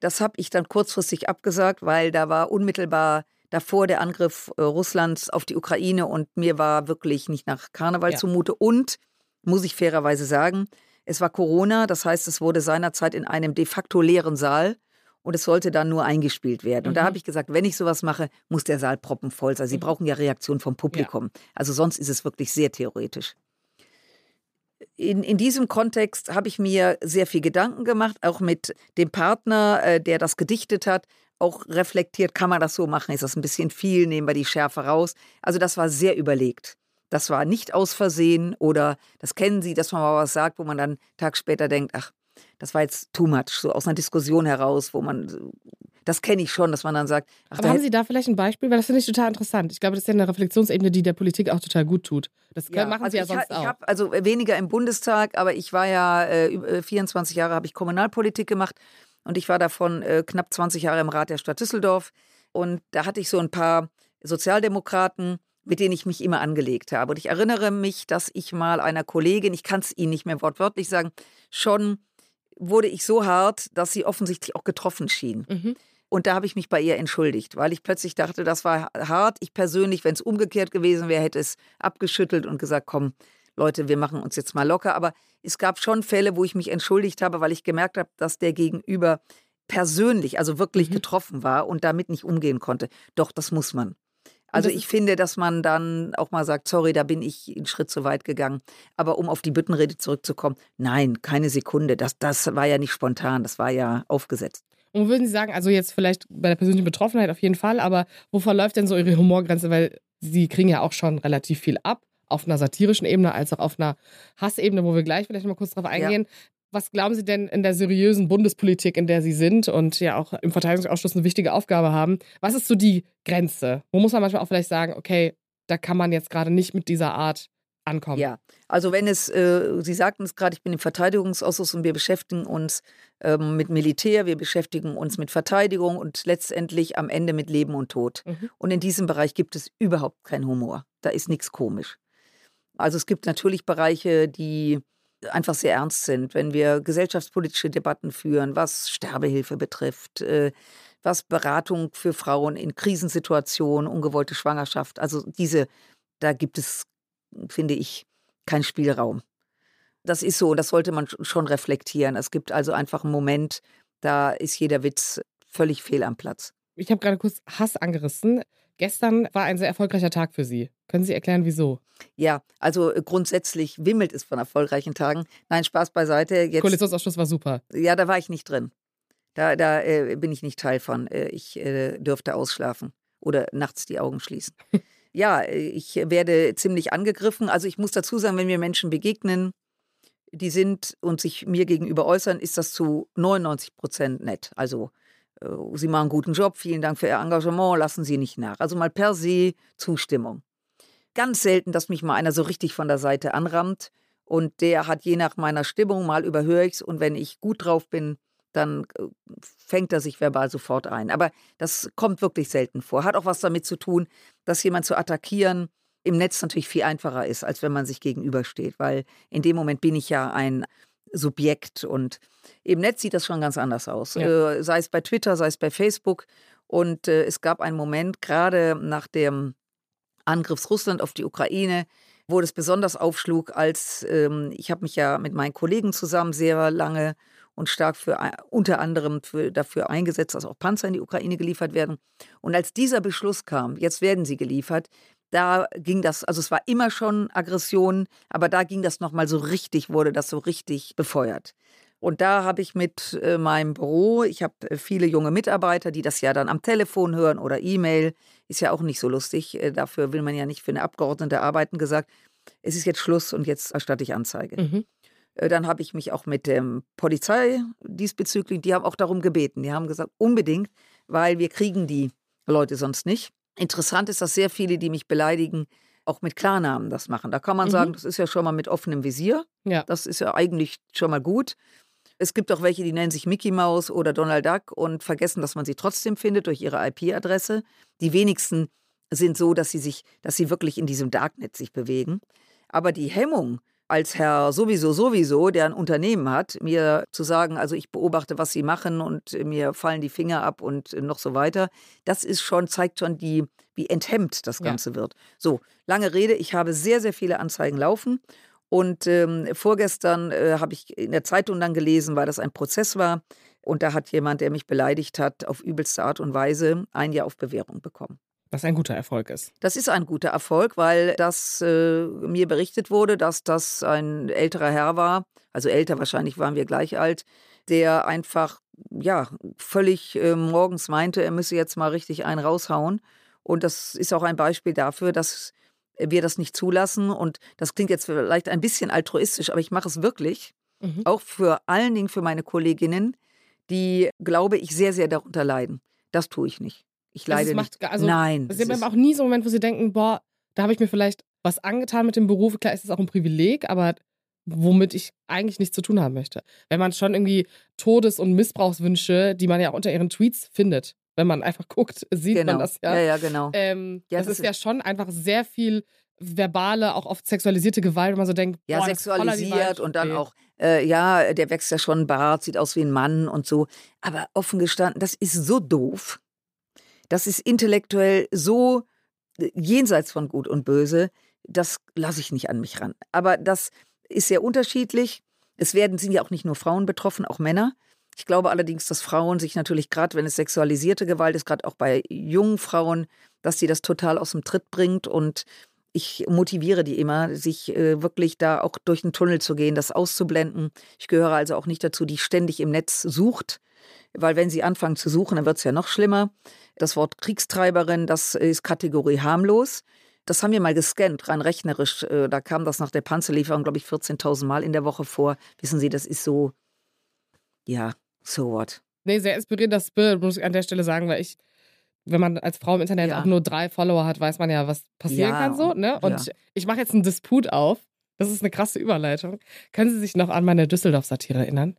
Das habe ich dann kurzfristig abgesagt, weil da war unmittelbar davor der Angriff äh, Russlands auf die Ukraine und mir war wirklich nicht nach Karneval Ja. zumute. Und, muss ich fairerweise sagen, es war Corona, das heißt, es wurde seinerzeit in einem de facto leeren Saal und es sollte dann nur eingespielt werden. Und da Mhm. habe ich gesagt, wenn ich sowas mache, muss der Saal proppenvoll sein. Sie Mhm. brauchen ja Reaktion vom Publikum. Also sonst ist es wirklich sehr theoretisch. In, in diesem Kontext habe ich mir sehr viel Gedanken gemacht, auch mit dem Partner, äh, der das gedichtet hat, auch reflektiert, kann man das so machen? Ist das ein bisschen viel? Nehmen wir die Schärfe raus? Also das war sehr überlegt. Das war nicht aus Versehen oder das kennen Sie, dass man mal was sagt, wo man dann einen Tag später denkt, ach, das war jetzt too much, so aus einer Diskussion heraus, wo man, das kenne ich schon, dass man dann sagt, ach, Aber da haben Sie da vielleicht ein Beispiel? Weil das finde ich total interessant. Ich glaube, das ist ja eine Reflexionsebene, die der Politik auch total gut tut. Das können- machen also Sie ja ich, ha- sonst ich auch. habe also weniger im Bundestag, aber ich war ja äh, 24 Jahre habe ich Kommunalpolitik gemacht und ich war davon äh, knapp 20 Jahre im Rat der Stadt Düsseldorf und da hatte ich so ein paar Sozialdemokraten, mit denen ich mich immer angelegt habe. Und ich erinnere mich, dass ich mal einer Kollegin, ich kann es Ihnen nicht mehr wortwörtlich sagen, schon wurde ich so hart, dass sie offensichtlich auch getroffen schien. Mhm. Und da habe ich mich bei ihr entschuldigt, weil ich plötzlich dachte, das war hart. Ich persönlich, wenn es umgekehrt gewesen wäre, hätte es abgeschüttelt und gesagt, komm, Leute, wir machen uns jetzt mal locker. Aber es gab schon Fälle, wo ich mich entschuldigt habe, weil ich gemerkt habe, dass der Gegenüber persönlich, also wirklich Mhm. getroffen war und damit nicht umgehen konnte. Doch, das muss man. Also ich finde, dass man dann auch mal sagt, sorry, da bin ich einen Schritt zu weit gegangen. Aber um auf die Büttenrede zurückzukommen, nein, keine Sekunde. Das, das war ja nicht spontan, das war ja aufgesetzt. Und würden Sie sagen, also jetzt vielleicht bei der persönlichen Betroffenheit auf jeden Fall, aber wo verläuft denn so Ihre Humorgrenze? Weil Sie kriegen ja auch schon relativ viel ab, auf einer satirischen Ebene als auch auf einer Hassebene, wo wir gleich vielleicht mal kurz drauf eingehen. Was glauben Sie denn in der seriösen Bundespolitik, in der Sie sind und ja auch im Verteidigungsausschuss eine wichtige Aufgabe haben? Was ist so die Grenze? Wo muss man manchmal auch vielleicht sagen, okay, da kann man jetzt gerade nicht mit dieser Art ankommen? Ja, also wenn es, äh, Sie sagten es gerade, ich bin im Verteidigungsausschuss und wir beschäftigen uns ähm, mit Militär, wir beschäftigen uns mit Verteidigung und letztendlich am Ende mit Leben und Tod. Mhm. Und in diesem Bereich gibt es überhaupt keinen Humor. Da ist nichts komisch. Also es gibt natürlich Bereiche, die einfach sehr ernst sind, wenn wir gesellschaftspolitische Debatten führen, was Sterbehilfe betrifft, äh, was Beratung für Frauen in Krisensituationen, ungewollte Schwangerschaft, also diese, da gibt es, finde ich, keinen Spielraum. Das ist so, das sollte man sch- schon reflektieren. Es gibt also einfach einen Moment, da ist jeder Witz völlig fehl am Platz. Ich habe gerade kurz Hass angerissen. Gestern war ein sehr erfolgreicher Tag für Sie. Können Sie erklären, wieso? Ja, also äh, grundsätzlich wimmelt es von erfolgreichen Tagen. Nein, Spaß beiseite. Jetzt, Koalitionsausschuss war super. ja, da war ich nicht drin. Da, da äh, bin ich nicht Teil von. Äh, ich äh, dürfte ausschlafen oder nachts die Augen schließen. *laughs* ja, äh, ich werde ziemlich angegriffen. Also ich muss dazu sagen, wenn mir Menschen begegnen, die sind und sich mir gegenüber äußern, ist das zu 99 Prozent nett. Also Sie machen einen guten Job, vielen Dank für Ihr Engagement, lassen Sie nicht nach. Also mal per se Zustimmung. Ganz selten, dass mich mal einer so richtig von der Seite anrammt und der hat je nach meiner Stimmung, mal überhöre ich es und wenn ich gut drauf bin, dann äh, fängt er sich verbal sofort ein. Aber das kommt wirklich selten vor. Hat auch was damit zu tun, dass jemand zu attackieren im Netz natürlich viel einfacher ist, als wenn man sich gegenübersteht, weil in dem Moment bin ich ja ein Subjekt. Und im Netz sieht das schon ganz anders aus. Ja. Äh, sei es bei Twitter, sei es bei Facebook. Und äh, es gab einen Moment, gerade nach dem Angriff Russland auf die Ukraine, wo es besonders aufschlug, als ähm, ich habe mich ja mit meinen Kollegen zusammen sehr lange und stark für unter anderem für, dafür eingesetzt, dass auch Panzer in die Ukraine geliefert werden. Und als dieser Beschluss kam, jetzt werden sie geliefert, da ging das, also es war immer schon Aggression, aber da ging das nochmal so richtig, wurde das so richtig befeuert. Und da habe ich mit äh, meinem Büro, ich habe äh, viele junge Mitarbeiter, die das ja dann am Telefon hören oder E-Mail, ist ja auch nicht so lustig. Äh, dafür will man ja nicht für eine Abgeordnete arbeiten, gesagt, es ist jetzt Schluss und jetzt erstatte ich Anzeige. Mhm. Dann habe ich mich auch mit der Polizei diesbezüglich, die haben auch darum gebeten. Die haben gesagt, unbedingt, weil wir kriegen die Leute sonst nicht. Interessant ist, dass sehr viele, die mich beleidigen, auch mit Klarnamen das machen. Da kann man Mhm. sagen, das ist ja schon mal mit offenem Visier. Ja. Das ist ja eigentlich schon mal gut. Es gibt auch welche, die nennen sich Mickey Mouse oder Donald Duck und vergessen, dass man sie trotzdem findet durch ihre IP-Adresse. Die wenigsten sind so, dass sie sich, dass sie wirklich in diesem Darknet sich bewegen. Aber die Hemmung, als Herr sowieso sowieso, der ein Unternehmen hat, mir zu sagen, also ich beobachte, was sie machen und mir fallen die Finger ab und noch so weiter, das ist schon, zeigt schon die, wie enthemmt das Ja. Ganze wird. So, lange Rede, ich habe sehr, sehr viele Anzeigen laufen. Und ähm, vorgestern äh, habe ich in der Zeitung dann gelesen, weil das ein Prozess war. Und da hat jemand, der mich beleidigt hat, auf übelste Art und Weise ein Jahr auf Bewährung bekommen. Was ein guter Erfolg ist. Das ist ein guter Erfolg, weil das äh, mir berichtet wurde, dass das ein älterer Herr war, also älter wahrscheinlich waren wir gleich alt, der einfach ja völlig äh, morgens meinte, er müsse jetzt mal richtig einen raushauen. Und das ist auch ein Beispiel dafür, dass wir das nicht zulassen. Und das klingt jetzt vielleicht ein bisschen altruistisch, aber ich mache es wirklich, Mhm. auch für allen Dingen für meine Kolleginnen, die, glaube ich, sehr, sehr darunter leiden. Das tue ich nicht. Ich Also es leide macht nicht. gar- also Nein. Sie haben ist- auch nie so einen Moment, wo Sie denken, boah, da habe ich mir vielleicht was angetan mit dem Beruf. Klar ist es auch ein Privileg, aber womit ich eigentlich nichts zu tun haben möchte. Wenn man schon irgendwie Todes- und Missbrauchswünsche, die man ja unter ihren Tweets findet, wenn man einfach *laughs* guckt, sieht genau. man das ja. Ja, ja, genau. Ähm, Ja, das, das ist ja schon einfach sehr viel verbale, auch oft sexualisierte Gewalt, wo man so denkt, Ja, boah, ist sexualisiert und dann auch, äh, ja, der wächst ja schon Bart, sieht aus wie ein Mann und so. Aber offen gestanden, das ist so doof. Das ist intellektuell so äh, jenseits von Gut und Böse. Das lasse ich nicht an mich ran. Aber das ist sehr unterschiedlich. Es werden, sind ja auch nicht nur Frauen betroffen, auch Männer. Ich glaube allerdings, dass Frauen sich natürlich gerade, wenn es sexualisierte Gewalt ist, gerade auch bei jungen Frauen, dass sie das total aus dem Tritt bringt und ich motiviere die immer, sich äh, wirklich da auch durch den Tunnel zu gehen, das auszublenden. Ich gehöre also auch nicht dazu, die ständig im Netz sucht, weil wenn sie anfangen zu suchen, dann wird es ja noch schlimmer. Das Wort Kriegstreiberin, das ist Kategorie harmlos. Das haben wir mal gescannt, rein rechnerisch. Äh, Da kam das nach der Panzerlieferung, glaube ich, 14.000 Mal in der Woche vor. Wissen Sie, das ist so, ja, so what. Nee, sehr inspirierendes Bild, muss ich an der Stelle sagen, weil ich, wenn man als Frau im Internet Ja. auch nur drei Follower hat, weiß man ja, was passieren Ja, kann so, ne? Und ich mache jetzt einen Disput auf. Das ist eine krasse Überleitung. Können Sie sich noch an meine Düsseldorf-Satire erinnern?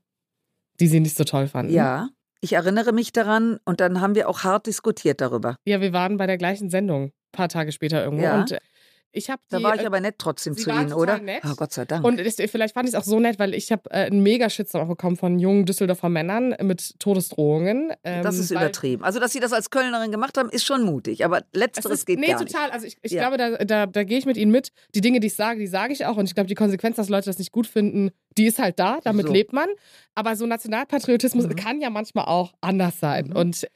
Die Sie nicht so toll fanden? Ja, ich erinnere mich daran und dann haben wir auch hart diskutiert darüber. Ja, wir waren bei der gleichen Sendung, ein paar Tage später irgendwo. Ja. Und ich habe Da war ich äh, aber nett trotzdem zu Ihnen, total oder? nett. Oh, Gott sei Dank. Und es, vielleicht fand ich es auch so nett, weil ich habe äh, einen mega Shitstorm auch bekommen von jungen Düsseldorfer Männern mit Todesdrohungen. Ähm, das ist übertrieben. Also, dass Sie das als Kölnerin gemacht haben, ist schon mutig. Aber Es letzteres ist, geht nee, gar total. nicht. Also ich, ich Ja. glaube, da, da, da gehe ich mit Ihnen mit. Die Dinge, die ich sage, die sage ich auch. Und ich glaube, die Konsequenz, dass Leute das nicht gut finden, die ist halt da. Damit So. lebt man. Aber so Nationalpatriotismus Mhm. kann ja manchmal auch anders sein. Mhm. Und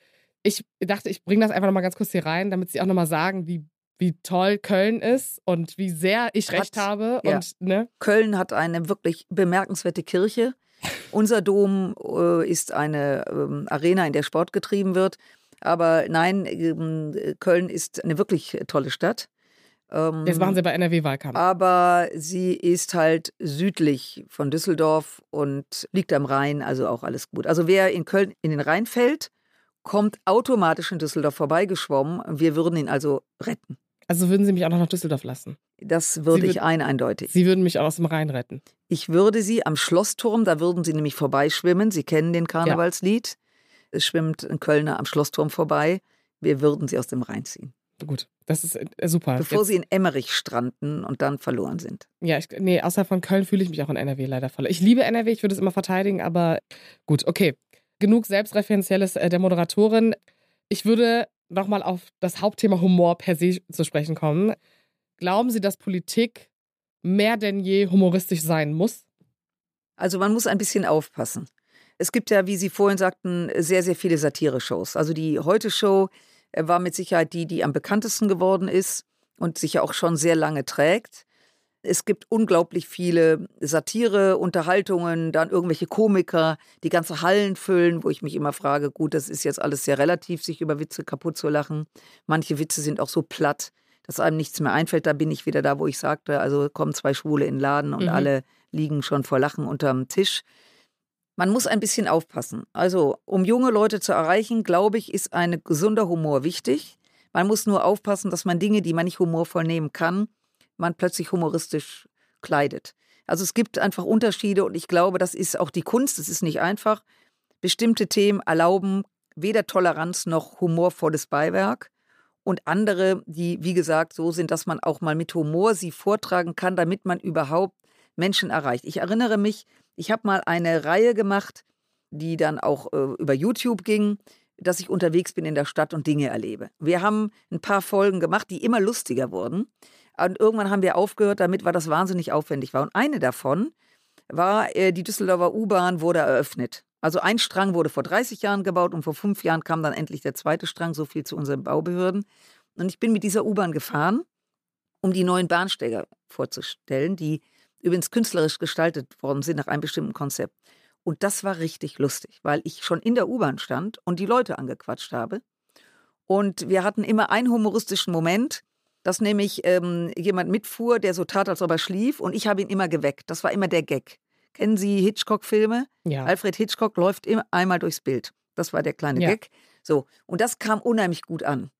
ich dachte, ich bringe das einfach nochmal ganz kurz hier rein, damit Sie auch nochmal sagen, wie, wie toll Köln ist und wie sehr ich Hat- recht habe. ja. Und ne? Köln hat eine wirklich bemerkenswerte Kirche. Unser Dom äh, ist eine ähm, Arena, in der Sport getrieben wird. Aber nein, ähm, Köln ist eine wirklich tolle Stadt. Ähm, Jetzt machen Sie bei NRW-Wahlkampf. aber sie ist halt südlich von Düsseldorf und liegt am Rhein, also auch alles gut. Also wer in Köln in den Rhein fällt, kommt automatisch in Düsseldorf vorbeigeschwommen. Wir würden ihn also retten. Also würden Sie mich auch noch nach Düsseldorf lassen. Das würde Sie ich würd- ein eindeutig. Sie würden mich auch aus dem Rhein retten. Ich würde sie am Schlossturm, da würden sie nämlich vorbeischwimmen. Sie kennen den Karnevalslied. Es schwimmt ein Kölner am Schlossturm vorbei. Wir würden sie aus dem Rhein ziehen. Gut, das ist äh, super. Bevor Jetzt, sie in Emmerich stranden und dann verloren sind. ja, ich, nee, außerhalb von Köln fühle ich mich auch in NRW leider voll. Ich liebe NRW, ich würde es immer verteidigen, aber gut, okay. Genug Selbstreferenzielles äh, der Moderatorin. Ich würde nochmal auf das Hauptthema Humor per se zu sprechen kommen. Glauben Sie, dass Politik mehr denn je humoristisch sein muss? Also man muss ein bisschen aufpassen. Es gibt ja, wie Sie vorhin sagten, sehr, sehr viele Satire-Shows. Also die Heute-Show äh, war mit Sicherheit die, die am bekanntesten geworden ist und sich ja auch schon sehr lange trägt. Es gibt unglaublich viele Satire, Unterhaltungen, dann irgendwelche Komiker, die ganze Hallen füllen, wo ich mich immer frage, gut, das ist jetzt alles sehr relativ, sich über Witze kaputt zu lachen. Manche Witze sind auch so platt, dass einem nichts mehr einfällt. Da bin ich wieder da, wo ich sagte, also kommen zwei Schwule in den Laden und Mhm. alle liegen schon vor Lachen unterm Tisch. Man muss ein bisschen aufpassen. Also, um junge Leute zu erreichen, glaube ich, ist ein gesunder Humor wichtig. Man muss nur aufpassen, dass man Dinge, die man nicht humorvoll nehmen kann, man plötzlich humoristisch kleidet. Also es gibt einfach Unterschiede und ich glaube, das ist auch die Kunst. Es ist nicht einfach. Bestimmte Themen erlauben weder Toleranz noch humorvolles Beiwerk. Und andere, die, wie gesagt, so sind, dass man auch mal mit Humor sie vortragen kann, damit man überhaupt Menschen erreicht. Ich erinnere mich, ich habe mal eine Reihe gemacht, die dann auch äh, über YouTube ging, dass ich unterwegs bin in der Stadt und Dinge erlebe. Wir haben ein paar Folgen gemacht, die immer lustiger wurden. Und irgendwann haben wir aufgehört damit, weil das wahnsinnig aufwendig war. Und eine davon war, äh, die Düsseldorfer U-Bahn wurde eröffnet. Also ein Strang wurde vor 30 Jahren gebaut und vor fünf Jahren kam dann endlich der zweite Strang, so viel zu unseren Baubehörden. Und ich bin mit dieser U-Bahn gefahren, um die neuen Bahnsteige vorzustellen, die übrigens künstlerisch gestaltet worden sind nach einem bestimmten Konzept. Und das war richtig lustig, weil ich schon in der U-Bahn stand und die Leute angequatscht habe. Und wir hatten immer einen humoristischen Moment, dass nämlich ähm, jemand mitfuhr, der so tat, als ob er schlief und ich habe ihn immer geweckt. Das war immer der Gag. Kennen Sie Hitchcock-Filme? Ja. Alfred Hitchcock läuft immer einmal durchs Bild. Das war der kleine Ja. Gag. So, und das kam unheimlich gut an.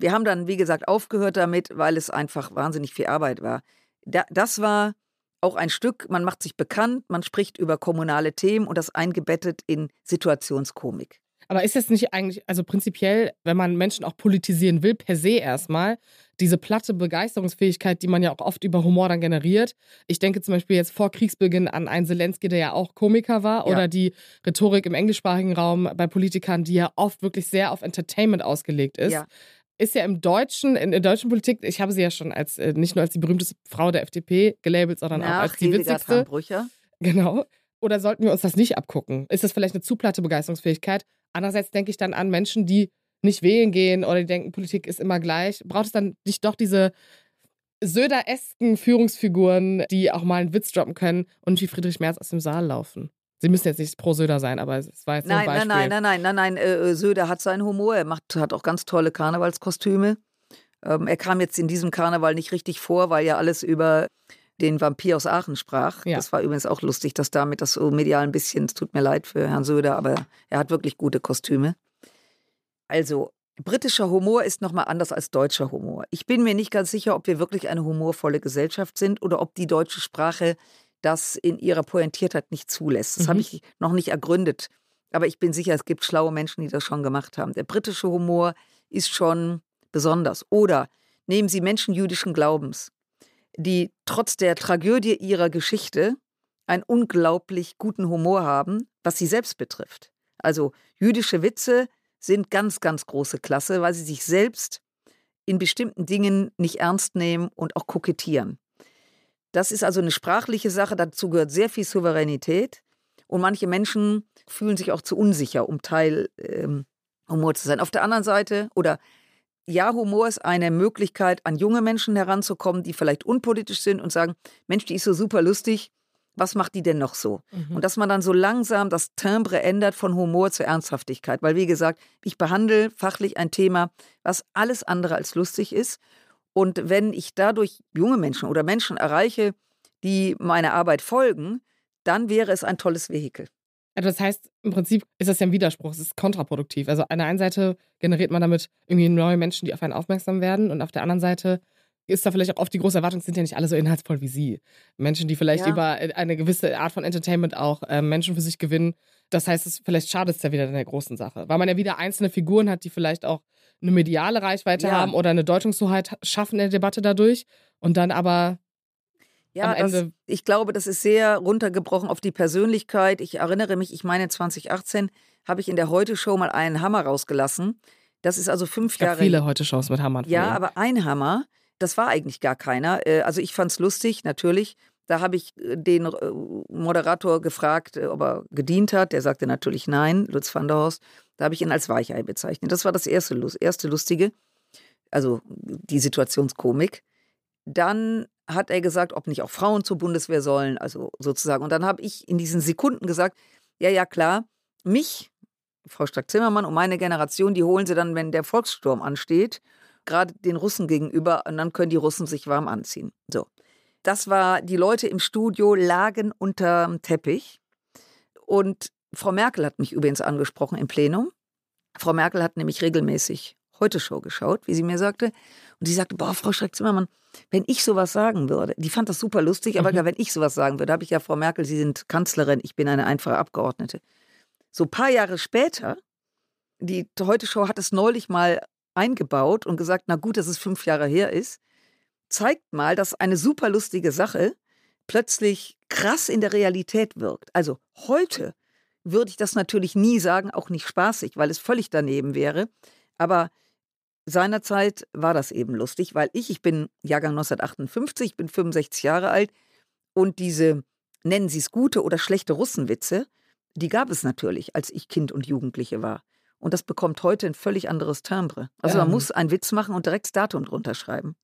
Wir haben dann, wie gesagt, aufgehört damit, weil es einfach wahnsinnig viel Arbeit war. Da, das war auch ein Stück, man macht sich bekannt, man spricht über kommunale Themen und das eingebettet in Situationskomik. Aber ist das nicht eigentlich, also prinzipiell, wenn man Menschen auch politisieren will, per se erstmal, diese platte Begeisterungsfähigkeit, die man ja auch oft über Humor dann generiert. Ich denke zum Beispiel jetzt vor Kriegsbeginn an einen Zelensky, der ja auch Komiker war, Ja. oder die Rhetorik im englischsprachigen Raum bei Politikern, die ja oft wirklich sehr auf Entertainment ausgelegt ist. Ja. Ist ja im Deutschen, in der deutschen Politik, ich habe sie ja schon als äh, nicht nur als die berühmteste Frau der FDP gelabelt, sondern auch Nach als die witzigste. Genau. Oder sollten wir uns das nicht abgucken? Ist das vielleicht eine zu platte Begeisterungsfähigkeit? Andererseits denke ich dann an Menschen, die nicht wählen gehen oder die denken, Politik ist immer gleich. Braucht es dann nicht doch diese Söder-esken Führungsfiguren, die auch mal einen Witz droppen können und wie Friedrich Merz aus dem Saal laufen? Sie müssen jetzt nicht pro Söder sein, aber es war jetzt nur ein Nein, Beispiel. nein, nein, nein, nein, nein, nein. Äh, Söder hat seinen Humor. Er macht, hat auch ganz tolle Karnevalskostüme. Ähm, er kam jetzt in diesem Karneval nicht richtig vor, weil ja alles über den Vampir aus Aachen sprach. Ja. Das war übrigens auch lustig, dass damit das so medial ein bisschen, es tut mir leid für Herrn Söder, aber er hat wirklich gute Kostüme. Also, britischer Humor ist nochmal anders als deutscher Humor. Ich bin mir nicht ganz sicher, ob wir wirklich eine humorvolle Gesellschaft sind oder ob die deutsche Sprache das in ihrer Pointiertheit nicht zulässt. Das Mhm. habe ich noch nicht ergründet. Aber ich bin sicher, es gibt schlaue Menschen, die das schon gemacht haben. Der britische Humor ist schon besonders. Oder nehmen Sie Menschen jüdischen Glaubens, die trotz der Tragödie ihrer Geschichte einen unglaublich guten Humor haben, was sie selbst betrifft. Also jüdische Witze sind ganz, ganz große Klasse, weil sie sich selbst in bestimmten Dingen nicht ernst nehmen und auch kokettieren. Das ist also eine sprachliche Sache, dazu gehört sehr viel Souveränität. Und manche Menschen fühlen sich auch zu unsicher, um Teil ähm, Humor zu sein. Auf der anderen Seite, oder ja, Humor ist eine Möglichkeit, an junge Menschen heranzukommen, die vielleicht unpolitisch sind und sagen, Mensch, die ist so super lustig, was macht die denn noch so? Mhm. Und dass man dann so langsam das Timbre ändert von Humor zur Ernsthaftigkeit. Weil, wie gesagt, ich behandle fachlich ein Thema, was alles andere als lustig ist. Und wenn ich dadurch junge Menschen oder Menschen erreiche, die meiner Arbeit folgen, dann wäre es ein tolles Vehikel. Also das heißt, im Prinzip ist das ja ein Widerspruch, es ist kontraproduktiv. Also an der einen Seite generiert man damit irgendwie neue Menschen, die auf einen aufmerksam werden und auf der anderen Seite ist da vielleicht auch oft die große Erwartung, sind ja nicht alle so inhaltsvoll wie Sie. Menschen, die vielleicht Ja. über eine gewisse Art von Entertainment auch äh, Menschen für sich gewinnen. Das heißt, es, vielleicht schadet es ja wieder in der großen Sache, weil man ja wieder einzelne Figuren hat, die vielleicht auch eine mediale Reichweite Ja. haben oder eine Deutungshoheit schaffen in der Debatte dadurch und dann aber Ja, das, ich glaube, das ist sehr runtergebrochen auf die Persönlichkeit. Ich erinnere mich, ich meine 2018 habe ich in der Heute-Show mal einen Hammer rausgelassen. Das ist also fünf es gab Jahre viele heute Shows mit Hammern. Ja, aber ein Hammer, das war eigentlich gar keiner. Äh, Also ich fand's lustig, natürlich. Da habe ich äh, den äh, Moderator gefragt, ob er gedient hat. Der sagte natürlich nein, Lutz van der Horst. Da habe ich ihn als Weichei bezeichnet. Das war das erste, erste Lustige, also die Situationskomik. Dann hat er gesagt, ob nicht auch Frauen zur Bundeswehr sollen, also sozusagen. Und dann habe ich in diesen Sekunden gesagt, ja, ja, klar, mich, Frau Strack-Zimmermann und meine Generation, die holen sie dann, wenn der Volkssturm ansteht, gerade den Russen gegenüber, und dann können die Russen sich warm anziehen. So. Das war, die Leute im Studio lagen unterm Teppich. Und Frau Merkel hat mich übrigens angesprochen im Plenum. Frau Merkel hat nämlich regelmäßig Heute-Show geschaut, wie sie mir sagte. Und sie sagte, boah, Frau Schreck-Zimmermann, wenn ich sowas sagen würde, die fand das super lustig, aber Mhm. wenn ich sowas sagen würde, habe ich ja, Frau Merkel, Sie sind Kanzlerin, ich bin eine einfache Abgeordnete. So ein paar Jahre später, die Heute-Show hat es neulich mal eingebaut und gesagt, na gut, dass es fünf Jahre her ist, zeigt mal, dass eine super lustige Sache plötzlich krass in der Realität wirkt. Also heute würde ich das natürlich nie sagen, auch nicht spaßig, weil es völlig daneben wäre. Aber seinerzeit war das eben lustig, weil ich, ich bin Jahrgang 1958, bin 65 Jahre alt und diese, nennen Sie es gute oder schlechte Russenwitze, die gab es natürlich, als ich Kind und Jugendliche war. Und das bekommt heute ein völlig anderes Timbre. Also man Ähm. muss einen Witz machen und direkt das Datum drunter schreiben.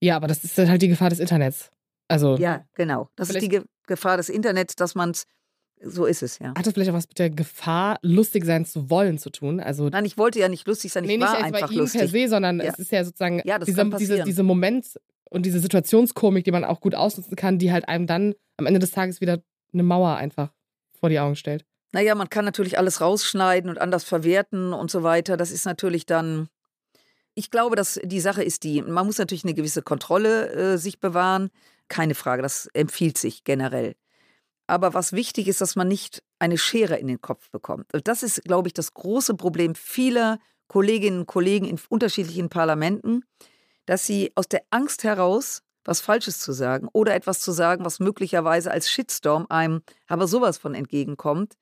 ja, aber das ist halt die Gefahr des Internets. Also Ja, genau. Das ist die Ge Gefahr des Internets, dass man es, so ist es ja. hat das vielleicht auch was mit der Gefahr, lustig sein zu wollen zu tun? Also Nein, ich wollte ja nicht lustig sein, ich nee, nicht war jetzt bei einfach ihm lustig. per se, sondern Ja. es ist ja sozusagen Ja, dieser, diese, diese Moment und diese Situationskomik, die man auch gut ausnutzen kann, die halt einem dann am Ende des Tages wieder eine Mauer einfach vor die Augen stellt. Naja, man kann natürlich alles rausschneiden und anders verwerten und so weiter. Das ist natürlich dann. Ich glaube, dass die Sache ist die, man muss natürlich eine gewisse Kontrolle äh, sich bewahren. Keine Frage, das empfiehlt sich generell. Aber was wichtig ist, dass man nicht eine Schere in den Kopf bekommt. Und das ist, glaube ich, das große Problem vieler Kolleginnen und Kollegen in unterschiedlichen Parlamenten, dass sie aus der Angst heraus, was Falsches zu sagen oder etwas zu sagen, was möglicherweise als Shitstorm einem aber sowas von entgegenkommt,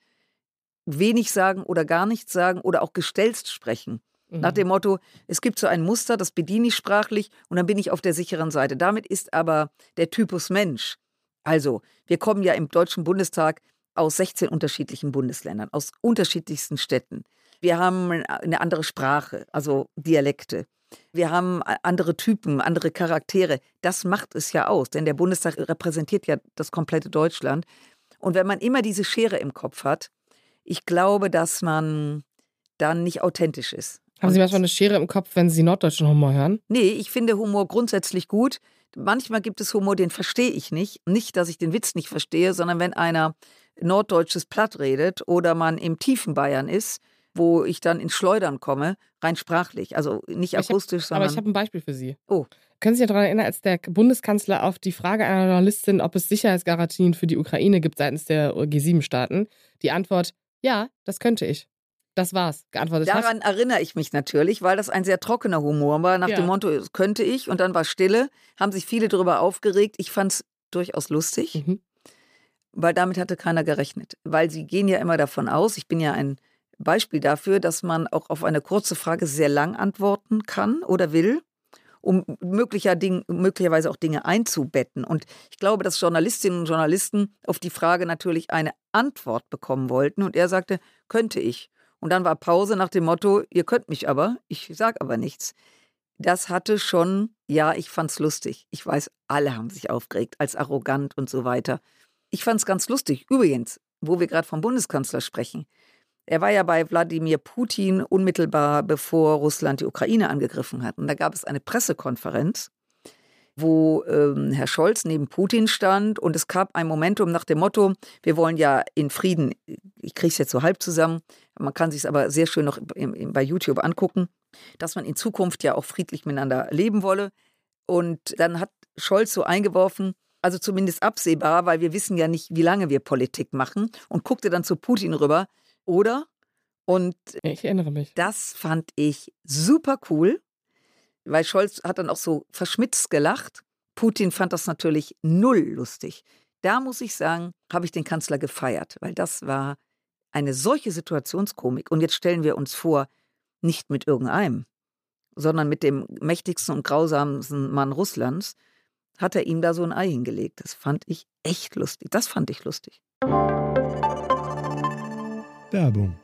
wenig sagen oder gar nichts sagen oder auch gestelzt sprechen. Nach Mhm. dem Motto, es gibt so ein Muster, das bediene ich sprachlich und dann bin ich auf der sicheren Seite. Damit ist aber der Typus Mensch. Also, wir kommen ja im Deutschen Bundestag aus 16 unterschiedlichen Bundesländern, aus unterschiedlichsten Städten. Wir haben eine andere Sprache, also Dialekte. Wir haben andere Typen, andere Charaktere. Das macht es ja aus, denn der Bundestag repräsentiert ja das komplette Deutschland. Und wenn man immer diese Schere im Kopf hat, ich glaube, dass man dann nicht authentisch ist. Haben Sie manchmal eine Schere im Kopf, wenn Sie norddeutschen Humor hören? Nee, ich finde Humor grundsätzlich gut. Manchmal gibt es Humor, den verstehe ich nicht. Nicht, dass ich den Witz nicht verstehe, sondern wenn einer norddeutsches Platt redet oder man im tiefen Bayern ist, wo ich dann ins Schleudern komme, rein sprachlich. Also nicht ich hab- akustisch, Aber ich sondern. habe ein Beispiel für Sie. Oh. Können Sie sich daran erinnern, als der Bundeskanzler auf die Frage einer Journalistin, ob es Sicherheitsgarantien für die Ukraine gibt seitens der G7-Staaten, die Antwort, ja, das könnte ich. Das war's, geantwortet. Daran erinnere ich mich natürlich, weil das ein sehr trockener Humor war, nach Ja. dem Motto, das könnte ich, und dann war Stille, haben sich viele darüber aufgeregt. Ich fand es durchaus lustig. Mhm. weil damit hatte keiner gerechnet. Weil sie gehen ja immer davon aus, ich bin ja ein Beispiel dafür, dass man auch auf eine kurze Frage sehr lang antworten kann oder will, um möglicher Ding, möglicherweise auch Dinge einzubetten. Und ich glaube, dass Journalistinnen und Journalisten auf die Frage natürlich eine Antwort bekommen wollten. Und er sagte, könnte ich. Und dann war Pause nach dem Motto, ihr könnt mich aber, ich sage aber nichts. Das hatte schon, ja, ich fand's lustig. Ich weiß, alle haben sich aufgeregt als arrogant und so weiter. Ich fand es ganz lustig. Übrigens, wo wir gerade vom Bundeskanzler sprechen. Er war ja bei Wladimir Putin unmittelbar bevor Russland die Ukraine angegriffen hat. Und da gab es eine Pressekonferenz, wo ähm, Herr Scholz neben Putin stand und es gab ein Momentum nach dem Motto, wir wollen ja in Frieden, ich kriege es jetzt so halb zusammen, man kann sich es aber sehr schön noch im, im, bei YouTube angucken, dass man in Zukunft ja auch friedlich miteinander leben wolle. Und dann hat Scholz so eingeworfen, also zumindest absehbar, weil wir wissen ja nicht, wie lange wir Politik machen, und guckte dann zu Putin rüber. Oder, Und Ich erinnere mich. das fand ich super cool, weil Scholz hat dann auch so verschmitzt gelacht. Putin fand das natürlich null lustig. Da muss ich sagen, habe ich den Kanzler gefeiert, weil das war eine solche Situationskomik. Und jetzt stellen wir uns vor, nicht mit irgendeinem, sondern mit dem mächtigsten und grausamsten Mann Russlands, hat er ihm da so ein Ei hingelegt. Das fand ich echt lustig. Das fand ich lustig. Tá.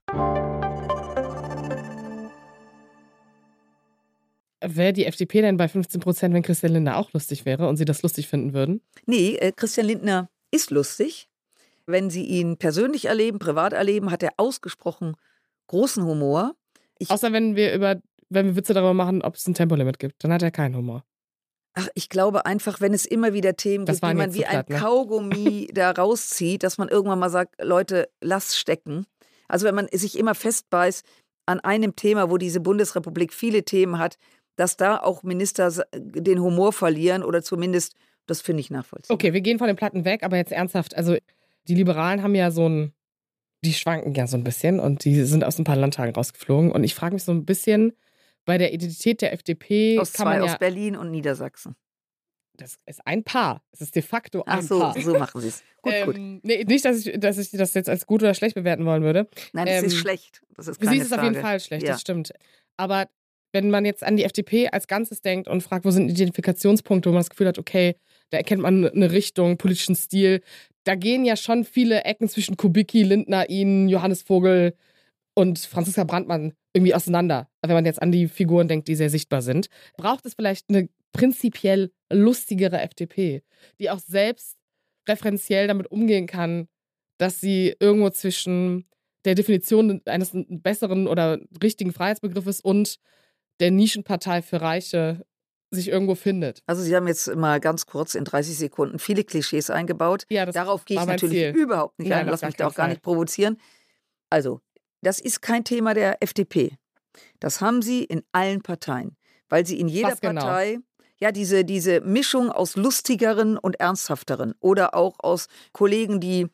Wäre die FDP denn bei 15 Prozent, wenn Christian Lindner auch lustig wäre und sie das lustig finden würden? Nee, äh, Christian Lindner ist lustig. Wenn Sie ihn persönlich erleben, privat erleben, hat er ausgesprochen großen Humor. Ich, Außer wenn wir über, wenn wir Witze darüber machen, ob es ein Tempolimit gibt, dann hat er keinen Humor. ach, ich glaube einfach, wenn es immer wieder Themen Das gibt, die man wie zu ein platt, ne? Kaugummi *laughs* da rauszieht, dass man irgendwann mal sagt, Leute, lass stecken. Also wenn man sich immer festbeißt an einem Thema, wo diese Bundesrepublik viele Themen hat, dass da auch Minister den Humor verlieren oder zumindest, das finde ich nachvollziehbar. Okay, wir gehen von den Platten weg, aber jetzt ernsthaft. Also, die Liberalen haben ja so ein. Die schwanken ja so ein bisschen und die sind aus ein paar Landtagen rausgeflogen. Und ich frage mich so ein bisschen, bei der Identität der FDP Aus kann zwei, man aus ja. Berlin und Niedersachsen. Das ist ein Paar. Es ist de facto ein Ach so, Paar. so machen sie es. Gut, gut. Ähm, nee, nicht, dass ich, dass ich das jetzt als gut oder schlecht bewerten wollen würde. Nein, das ist ähm, schlecht. Das ist keine sie ist es auf jeden. Fall schlecht, Ja. das stimmt. Aber wenn man jetzt an die FDP als Ganzes denkt und fragt, wo sind Identifikationspunkte, wo man das Gefühl hat, okay, da erkennt man eine Richtung, politischen Stil, da gehen ja schon viele Ecken zwischen Kubicki, Lindner, Ihnen, Johannes Vogel und Franziska Brandmann irgendwie auseinander, wenn man jetzt an die Figuren denkt, die sehr sichtbar sind. Braucht es vielleicht eine prinzipiell lustigere FDP, die auch selbst referenziell damit umgehen kann, dass sie irgendwo zwischen der Definition eines besseren oder richtigen Freiheitsbegriffes und der Nischenpartei für Reiche sich irgendwo findet. Also Sie haben jetzt mal ganz kurz in 30 Sekunden viele Klischees eingebaut. Ja, Darauf gehe ich natürlich Ziel. überhaupt nicht Nein, ein. Lass mich da auch keinen gar Fall. nicht provozieren. Also, das ist kein Thema der FDP. Das haben Sie in allen Parteien, weil Sie in jeder Was genau? Ja diese, diese Mischung aus lustigeren und ernsthafteren oder auch aus Kollegen, die